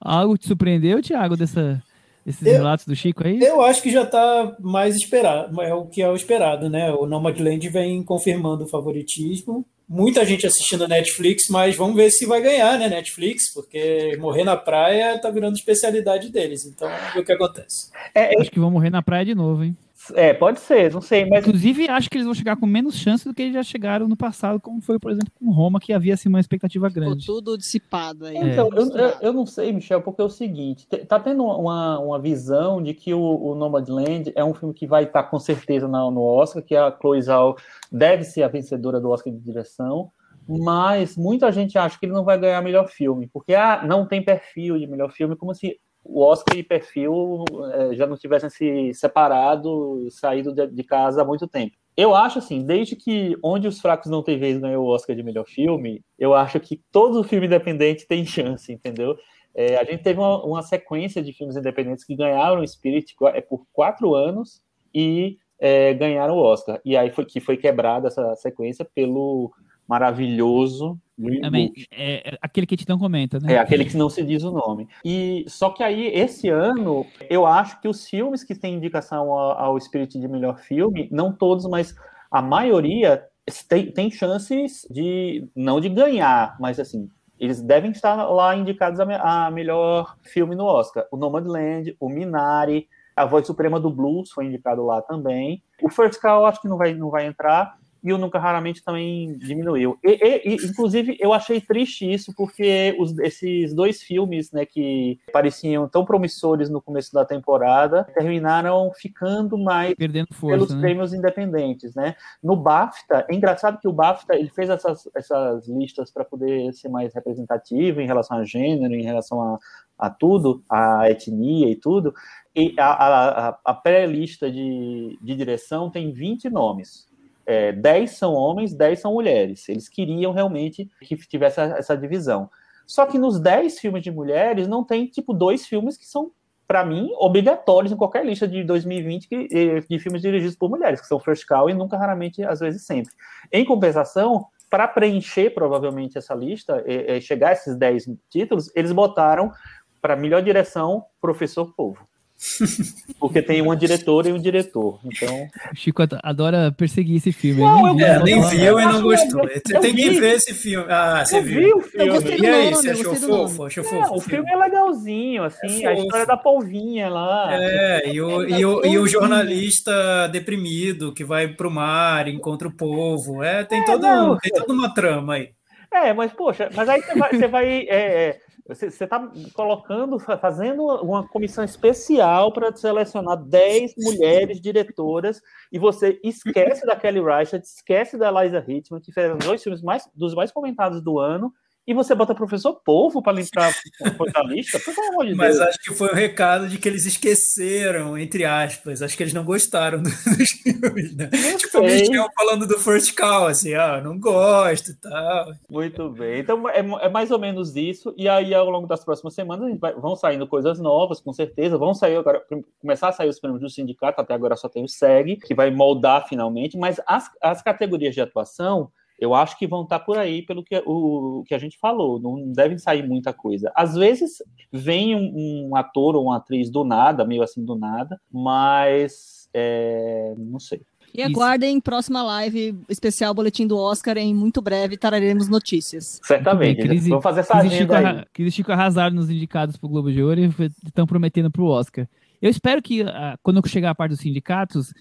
Speaker 2: Algo te surpreendeu, Thiago, dessa, desses eu, relatos do Chico aí?
Speaker 5: Eu acho que já está mais esperado, é o que é o esperado, né? O Nomadland vem confirmando o favoritismo. Muita gente assistindo a Netflix, mas vamos ver se vai ganhar, né, Netflix, porque morrer na praia tá virando especialidade deles. Então, vamos ver o que acontece.
Speaker 2: É, acho que vão morrer na praia de novo, hein?
Speaker 4: É, pode ser, não sei, mas...
Speaker 2: Inclusive, acho que eles vão chegar com menos chance do que eles já chegaram no passado, como foi, por exemplo, com Roma, que havia assim, uma expectativa grande.
Speaker 3: Ficou tudo dissipado aí.
Speaker 4: Então, é. eu, eu, eu, não sei, Michel, porque é o seguinte, tá tendo uma, uma visão de que o, o Nomadland é um filme que vai estar com certeza no, no Oscar, que a Chloe Zhao deve ser a vencedora do Oscar de direção, mas muita gente acha que ele não vai ganhar melhor filme, porque ah, não tem perfil de melhor filme, como se o Oscar e perfil é, já não tivessem se separado, saído de, casa há muito tempo. Eu acho assim, desde que Onde os Fracos Não Têm Vez ganhou o Oscar de melhor filme, eu acho que todo filme independente tem chance, entendeu? É, a gente teve uma, uma, sequência de filmes independentes que ganharam o Spirit é, por quatro anos e é, ganharam o Oscar. E aí foi que foi quebrada essa sequência pelo maravilhoso
Speaker 2: Também, é, é, aquele que a gente não comenta, né?
Speaker 4: É, aquele que não se diz o nome. E só que aí, esse ano, eu acho que os filmes que têm indicação ao, ao Spirit de melhor filme, não todos, mas a maioria tem, tem chances de, não de ganhar, mas assim, eles devem estar lá indicados a, a melhor filme no Oscar. O Nomadland, o Minari, a Voz Suprema do Blues foi indicado lá também. O First Call acho que não vai, não vai entrar. E o Nunca Raramente também diminuiu. E, e, e, inclusive, eu achei triste isso, porque os, esses dois filmes, né, que pareciam tão promissores no começo da temporada, terminaram ficando mais
Speaker 2: Perdendo força,
Speaker 4: pelos
Speaker 2: né?
Speaker 4: prêmios independentes, né? No BAFTA, é engraçado que o BAFTA, ele fez essas, essas listas para poder ser mais representativo em relação a gênero, em relação a, a tudo, a etnia e tudo, e a, a, a pré-lista de, de direção tem 20 nomes. É, 10 são homens, 10 são mulheres. Eles queriam realmente que tivesse essa divisão. Só que nos 10 filmes de mulheres não tem, tipo, dois filmes que são, para mim, obrigatórios em qualquer lista de 2020 que, de filmes dirigidos por mulheres, que são First Call e nunca, raramente, às vezes sempre. Em compensação, para preencher provavelmente essa lista, e, e chegar a esses 10 títulos, eles botaram para melhor direção Professor Povo. (laughs) Porque tem uma diretora e um diretor. Então.
Speaker 2: O Chico adora perseguir esse filme.
Speaker 5: Não, eu, é, nem viu e não gostou. Você tem que ver esse filme. Ah, você viu.
Speaker 4: Vi o filme.
Speaker 3: Eu gostei
Speaker 5: e aí,
Speaker 3: nome,
Speaker 5: você achou fofo? Achou fofo?
Speaker 4: o filme é legalzinho, assim,
Speaker 5: É
Speaker 4: a história da polvinha lá.
Speaker 5: É, e o, e, o, e o jornalista deprimido que vai pro mar, encontra o povo. É, tem, todo,
Speaker 4: não.
Speaker 5: tem toda uma trama aí.
Speaker 4: É, mas poxa, mas aí você vai, você vai é, é, você está colocando, fazendo uma comissão especial para selecionar 10 mulheres diretoras e você esquece da Kelly Reichardt, esquece da Eliza Hitman, que os dois filmes mais, dos mais comentados do ano, e você bota professor Polvo para limpar (laughs) a lista? Pelo amor de
Speaker 5: Mas
Speaker 4: Deus.
Speaker 5: acho que foi o recado de que eles esqueceram, entre aspas. Acho que eles não gostaram do- (laughs) dos filmes, né? Tipo, o. Michel falando do First Call, assim, ah, não gosto e tal.
Speaker 4: Muito bem. Então é, é mais ou menos isso. E aí, ao longo das próximas semanas, a gente vai- vão saindo coisas novas, com certeza. Vão sair agora, começar a sair os prêmios do sindicato, até agora só tem o SEG, que vai moldar finalmente, mas as, as categorias de atuação. Eu acho que vão estar por aí pelo que, o, o que a gente falou, não devem sair muita coisa. Às vezes vem um, um ator ou uma atriz do nada, meio assim do nada, mas é, não sei.
Speaker 3: E
Speaker 2: Isso.
Speaker 3: aguardem próxima live especial Boletim do Oscar. Em muito breve traremos notícias.
Speaker 4: Certamente.
Speaker 2: Muito bem, Cris e-
Speaker 4: Vamos fazer essa
Speaker 2: Cris Chico,
Speaker 4: agenda aí.
Speaker 2: Cris e Chico arrasaram nos indicados pro Globo de Ouro e estão prometendo pro Oscar. Eu espero que, ah, quando chegar a parte dos sindicatos,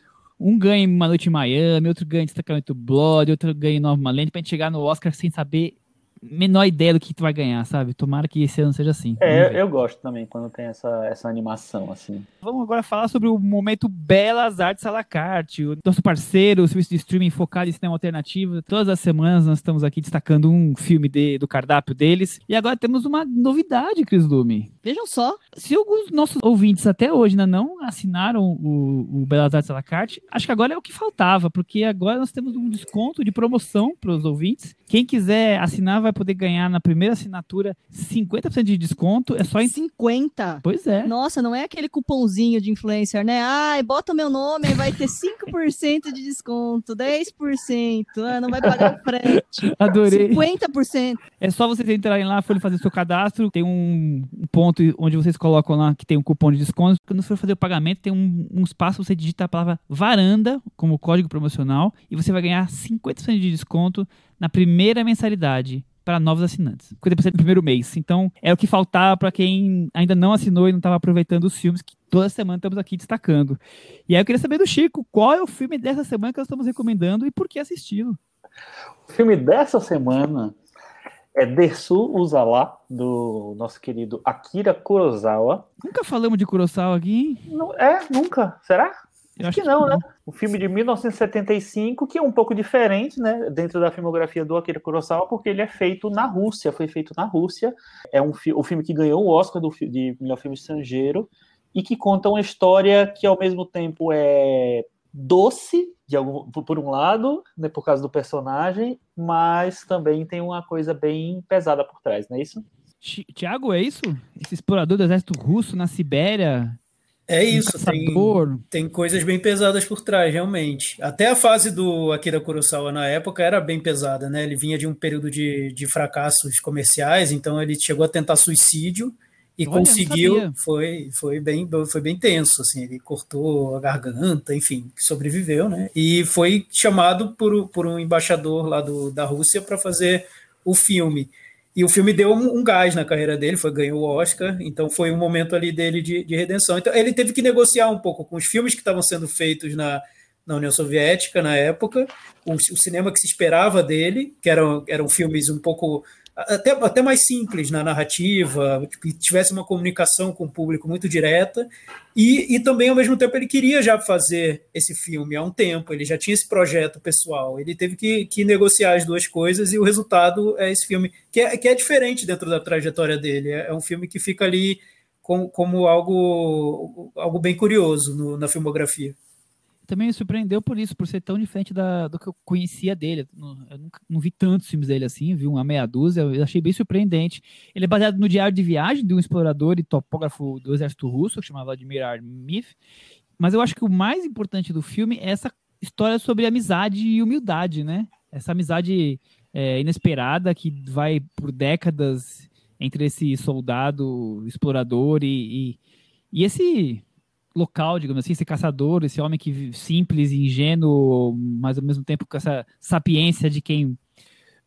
Speaker 2: um ganhe Uma Noite em Miami, outro ganhe Destacamento Blood, outro ganhe Nova Malente, pra gente chegar no Oscar sem saber menor ideia do que tu vai ganhar, sabe? Tomara que esse ano seja assim.
Speaker 4: É, eu, eu gosto também quando tem essa, essa animação, assim.
Speaker 2: Vamos agora falar sobre o momento Belas Artes à la carte, o nosso parceiro, o serviço de streaming focado em cinema alternativo. Todas as semanas nós estamos aqui destacando um filme de- do cardápio deles. E agora temos uma novidade, Cris Lume.
Speaker 3: Vejam só,
Speaker 2: Se alguns nossos ouvintes até hoje ainda não assinaram o, o Belas Artes à la carte, acho que agora é o que faltava, porque agora nós temos um desconto de promoção para os ouvintes. Quem quiser assinar vai poder ganhar na primeira assinatura 50% de desconto. É só em.
Speaker 3: 50.
Speaker 2: Pois é.
Speaker 3: Nossa, não é aquele cupomzinho de influencer, né? Ai, bota o meu nome vai ter 5% de desconto, 10%. Ah, não vai pagar o frete.
Speaker 2: Adorei.
Speaker 3: 50%.
Speaker 2: É só vocês entrarem lá, forem fazer seu cadastro. Tem um, ponto onde vocês colocam lá que tem um cupom de desconto. Quando for fazer o pagamento, tem um, um espaço, você digita a palavra varanda como código promocional e você vai ganhar 50% de desconto na primeira mensalidade para novos assinantes. 50% no primeiro mês. Então, é o que faltava para quem ainda não assinou e não estava aproveitando os filmes que toda semana estamos aqui destacando. E aí eu queria saber do Chico, qual é o filme dessa semana que nós estamos recomendando e por que assisti-lo?
Speaker 4: O filme dessa semana é Dersu Uzala, do nosso querido Akira Kurosawa.
Speaker 2: Nunca falamos de Kurosawa aqui, hein?
Speaker 4: Não, é, nunca. Será?
Speaker 2: Eu
Speaker 4: Acho que não, né? O filme de 1975, que é um pouco diferente, né, dentro da filmografia do Akira Kurosawa, porque ele é feito na Rússia, foi feito na Rússia. É um fi o filme que ganhou o Oscar do, de melhor filme estrangeiro e que conta uma história que ao mesmo tempo é doce de algum, por- um lado, né, por causa do personagem, mas também tem uma coisa bem pesada por trás, não é isso?
Speaker 2: Ti- Tiago, é isso? Esse explorador do exército russo na Sibéria?
Speaker 5: É
Speaker 2: um
Speaker 5: isso, tem, tem coisas bem pesadas por trás, realmente. Até a fase do Akira Kurosawa na época era bem pesada, né? Ele vinha de um período de, de fracassos comerciais, então ele chegou a tentar suicídio e
Speaker 2: Olha,
Speaker 5: conseguiu. Foi, foi, bem, foi bem tenso, assim. Ele cortou a garganta, enfim, sobreviveu, né? E foi chamado por, por um embaixador lá do, da Rússia para fazer o filme. E o filme deu um, um gás na carreira dele, foi ganhou o Oscar, então foi um momento ali dele de, de redenção. Então ele teve que negociar um pouco com os filmes que estavam sendo feitos na, na União Soviética na época, o, o cinema que se esperava dele, que eram, eram filmes um pouco até, até mais simples na narrativa, que tivesse uma comunicação com o público muito direta, e, e também, ao mesmo tempo, ele queria já fazer esse filme há um tempo, ele já tinha esse projeto pessoal, ele teve que, que negociar as duas coisas, e o resultado é esse filme, que é, que é diferente dentro da trajetória dele, é, é um filme que fica ali como, como algo, algo bem curioso no, na filmografia
Speaker 2: também me surpreendeu por isso, por ser tão diferente da, do que eu conhecia dele. Eu nunca, não vi tantos filmes dele assim, vi uma meia dúzia, eu achei bem surpreendente. Ele é baseado no diário de viagem de um explorador e topógrafo do exército russo, que chamava Vladimir Armif. Mas eu acho que o mais importante do filme é essa história sobre amizade e humildade, né? Essa amizade é, inesperada que vai por décadas entre esse soldado explorador e, e, e esse local, digamos assim, esse caçador, esse homem que simples ingênuo, mas ao mesmo tempo com essa sapiência de quem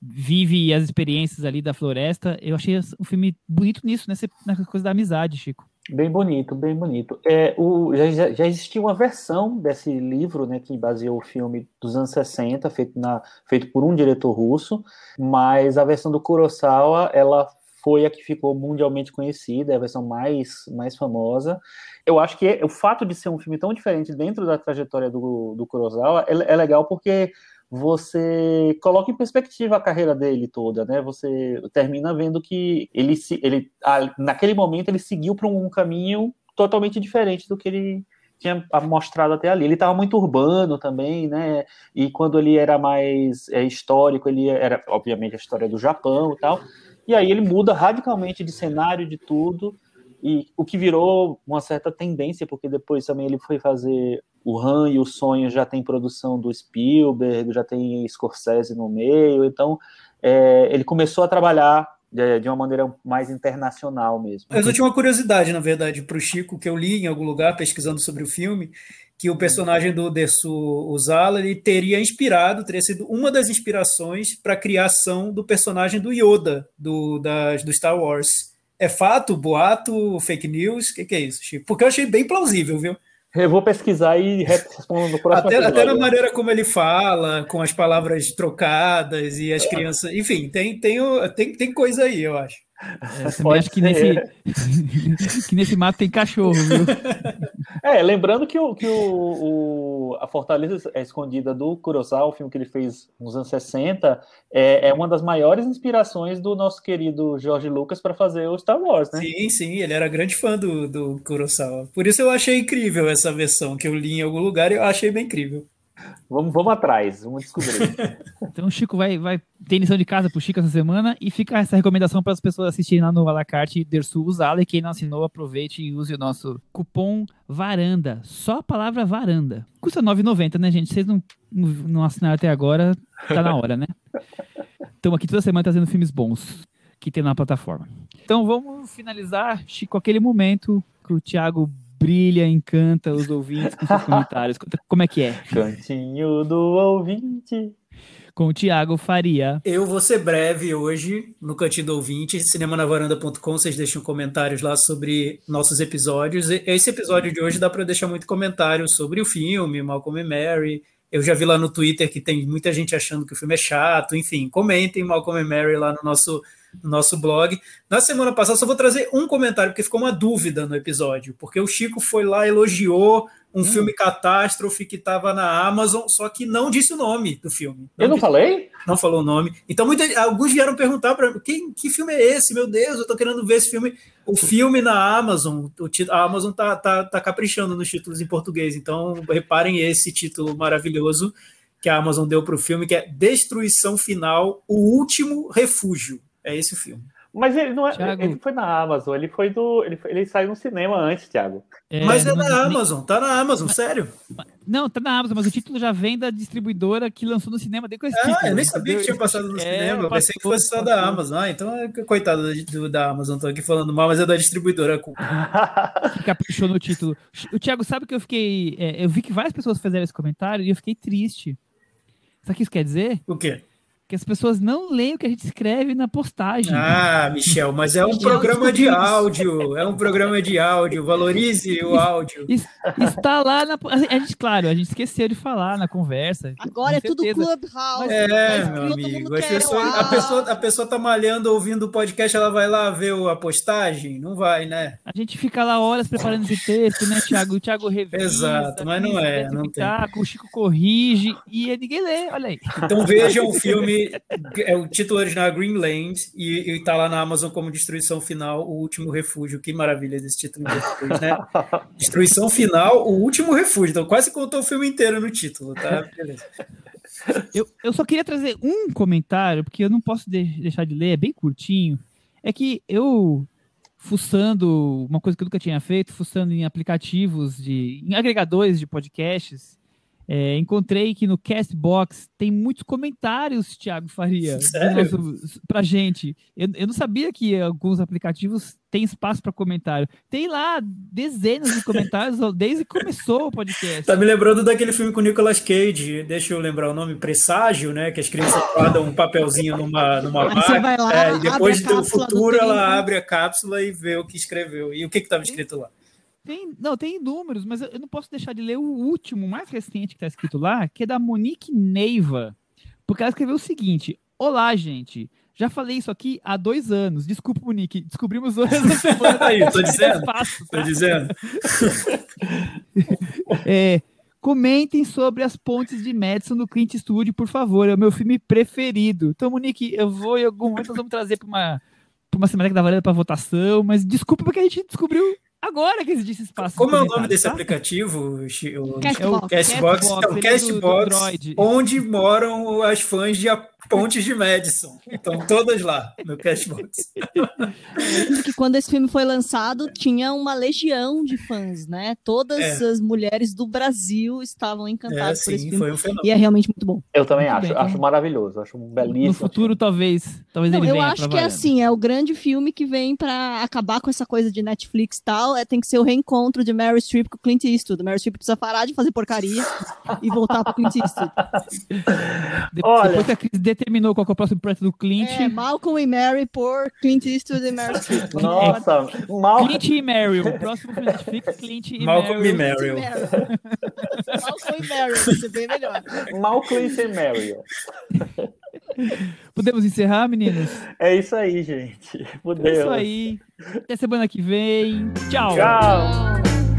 Speaker 2: vive as experiências ali da floresta. Eu achei o filme bonito nisso, nessa, nessa coisa da amizade, Chico.
Speaker 4: Bem bonito, bem bonito. É, o, já, já existia uma versão desse livro, né, que baseou o filme dos anos 60, feito, na, feito por um diretor russo, mas a versão do Kurosawa, ela foi a que ficou mundialmente conhecida, é a versão mais, mais famosa. Eu acho que o fato de ser um filme tão diferente dentro da trajetória do, do Kurosawa é, é legal porque você coloca em perspectiva a carreira dele toda, né? Você termina vendo que ele, ele naquele momento ele seguiu para um caminho totalmente diferente do que ele tinha mostrado até ali. Ele estava muito urbano também, né? E quando ele era mais é, histórico, ele era, obviamente, a história do Japão e tal. E aí ele muda radicalmente de cenário, de tudo, e o que virou uma certa tendência, porque depois também ele foi fazer o Han e o Sonho já tem produção do Spielberg, já tem Scorsese no meio, então é, ele começou a trabalhar de, de, uma maneira mais internacional mesmo.
Speaker 5: Mas eu tinha uma curiosidade, na verdade, para o Chico, que eu li em algum lugar pesquisando sobre o filme, que o personagem do Dersu Uzala ele teria inspirado, teria sido uma das inspirações para a criação do personagem do Yoda, do, das, do Star Wars. É fato, boato, fake news? O que, que, é isso, Chico? Porque eu achei bem plausível, viu?
Speaker 4: Eu vou pesquisar e respondo no próximo
Speaker 5: até, até na maneira como ele fala, com as palavras trocadas e as crianças. Enfim, tem, tem, tem, tem coisa aí, eu acho.
Speaker 2: É, (laughs) também acho que nesse, (laughs) que nesse mato tem cachorro, viu? (laughs)
Speaker 4: É, lembrando que, o, que o, o, a Fortaleza é Escondida do Kurosawa, o filme que ele fez nos anos 60, é, é uma das maiores inspirações do nosso querido George Lucas para fazer o Star Wars, né?
Speaker 5: Sim, sim, ele era grande fã do, do Kurosawa. Por isso eu achei incrível essa versão que eu li em algum lugar e eu achei bem incrível.
Speaker 4: Vamos, vamos atrás, vamos descobrir. (laughs)
Speaker 2: então o Chico vai, vai ter lição de casa pro Chico essa semana e fica essa recomendação para as pessoas assistirem lá no Alacarte Dersu usá-la e quem não assinou, aproveite e use o nosso cupom VARANDA. Só a palavra varanda. Custa R$ 9,90, né, gente? Vocês não, não assinaram até agora, tá na hora, né? Estamos aqui toda semana trazendo filmes bons que tem na plataforma. Então vamos finalizar, Chico, aquele momento que o Thiago brilha, encanta os ouvintes com seus (laughs) comentários. Como é que é?
Speaker 4: Cantinho do ouvinte.
Speaker 2: Com o Thiago Faria.
Speaker 5: Eu vou ser breve hoje no Cantinho do Ouvinte, cinemanavaranda.com. Vocês deixam comentários lá sobre nossos episódios. Esse episódio de hoje dá para deixar muito comentário sobre o filme, Malcolm e Mary. Eu já vi lá no Twitter que tem muita gente achando que o filme é chato. Enfim, comentem Malcolm e Mary lá no nosso no nosso blog. Na semana passada, só vou trazer um comentário, porque ficou uma dúvida no episódio, porque o Chico foi lá, elogiou um hum. filme catástrofe que estava na Amazon, só que não disse o nome do filme.
Speaker 4: Não eu não
Speaker 5: disse,
Speaker 4: falei?
Speaker 5: Não falou o nome. Então, muita, alguns vieram perguntar para mim, que filme é esse? Meu Deus, eu estou querendo ver esse filme. O filme na Amazon, o, a Amazon tá, tá, tá caprichando nos títulos em português, então reparem esse título maravilhoso que a Amazon deu para o filme, que é Destruição Final, O Último Refúgio. É esse o filme.
Speaker 4: Mas ele não é, Thiago... ele foi na Amazon, ele foi do. Ele, ele saiu no cinema antes, Thiago.
Speaker 5: É, mas é na não, Amazon, tá na Amazon, sério.
Speaker 2: Não, tá na Amazon, mas o título já vem da distribuidora que lançou no cinema
Speaker 5: desde esse ah, título. eu nem sabia que tinha passado no é, cinema. Eu pensei que fosse só da Amazon. Ah, então é coitado do, da Amazon, tô aqui falando mal, mas é da distribuidora. (laughs)
Speaker 2: que caprichou no título. O Thiago sabe que eu fiquei. É, eu vi que várias pessoas fizeram esse comentário e eu fiquei triste. Sabe o que isso quer dizer?
Speaker 5: O quê?
Speaker 2: Que as pessoas não leem o que a gente escreve na postagem.
Speaker 5: Ah, Michel, mas é um programa de áudio, é um programa de áudio, valorize o áudio.
Speaker 2: Está lá na. A gente, claro, a gente esqueceu de falar na conversa.
Speaker 3: Agora é tudo Clubhouse.
Speaker 5: É, meu amigo. Pessoas, a, pessoa, a pessoa tá malhando ouvindo o podcast, ela vai lá ver a postagem? Não vai, né?
Speaker 2: A gente fica lá horas preparando esse texto, né, Thiago? O Thiago revisa.
Speaker 5: Exato, mas não é. Não tem.
Speaker 2: O Chico corrige e ninguém lê, olha aí.
Speaker 5: Então vejam o filme é o título original é Greenland e, e tá lá na Amazon como Destruição Final, o último refúgio. Que maravilha desse título né? (laughs) Destruição Final, o último refúgio. Então quase contou o filme inteiro no título, tá? Beleza.
Speaker 2: Eu, eu só queria trazer um comentário, porque eu não posso de deixar de ler, é bem curtinho. É que eu, fuçando, uma coisa que eu nunca tinha feito, fuçando em aplicativos, de, em agregadores de podcasts, é, encontrei que no Castbox tem muitos comentários, Thiago Faria,
Speaker 5: Sério?
Speaker 2: pra gente. Eu, eu não sabia que alguns aplicativos têm espaço para comentário. Tem lá dezenas de comentários (laughs) desde que começou o podcast.
Speaker 5: Tá me lembrando daquele filme com o Nicolas Cage, deixa eu lembrar o nome, Presságio, né? Que as crianças guardam um papelzinho numa, numa
Speaker 3: máquina. É,
Speaker 5: e depois do futuro ela abre a cápsula e vê o que escreveu. E o que estava escrito lá?
Speaker 2: Tem, não, tem inúmeros, mas eu não posso deixar de ler o último, mais recente que está escrito lá, que é da Monique Neiva. Porque ela escreveu o seguinte: Olá, gente. Já falei isso aqui há dois anos. Desculpa, Monique. Descobrimos hoje essa (laughs) semana.
Speaker 5: Aí, tô dizendo. Espaço, tá? Tô dizendo. (laughs)
Speaker 2: é, comentem sobre as pontes de Madison no Clint Eastwood, por favor. É o meu filme preferido. Então, Monique, eu vou em algum momento nós vamos trazer para uma, uma semana que dá valendo para votação, mas desculpa porque a gente descobriu Agora que existe espaço.
Speaker 5: Como é o nome desse tá? aplicativo? O, Castbox. É o Castbox, é o Castbox, onde moram as fãs de Pontes de Madison. Então, todas lá no Cashbox.
Speaker 3: que quando esse filme foi lançado, tinha uma legião de fãs, né? Todas é. as mulheres do Brasil estavam encantadas é, por esse filme. Um e é realmente muito bom.
Speaker 4: Eu também
Speaker 3: muito
Speaker 4: acho, bem, acho então... maravilhoso, acho um belíssimo.
Speaker 2: No futuro, filme. talvez, talvez Não, ele
Speaker 3: Eu acho que é assim, é o grande filme que vem para acabar com essa coisa de Netflix e tal. É, tem que ser o reencontro de Mary Streep com Clint Eastwood. Mary Streep precisa parar de fazer porcaria e voltar para Clint Eastwood. (laughs)
Speaker 2: Olha... Depois que a Cris determinou qual é o próximo projeto do Clint.
Speaker 3: É, Malcolm e Mary por Clint Eastwood e Mary Streep. (laughs)
Speaker 4: Nossa,
Speaker 2: Mal... Clint e Mary. O próximo filme Netflix, Clint e
Speaker 5: Malcolm
Speaker 2: Mary.
Speaker 5: E Mary.
Speaker 3: Malcolm e Mary, vai ser bem melhor.
Speaker 4: Malcolm e Mary. (laughs)
Speaker 2: Podemos encerrar, meninos?
Speaker 4: É isso aí, gente. Podemos.
Speaker 2: É isso aí. Até semana que vem. Tchau.
Speaker 4: Tchau.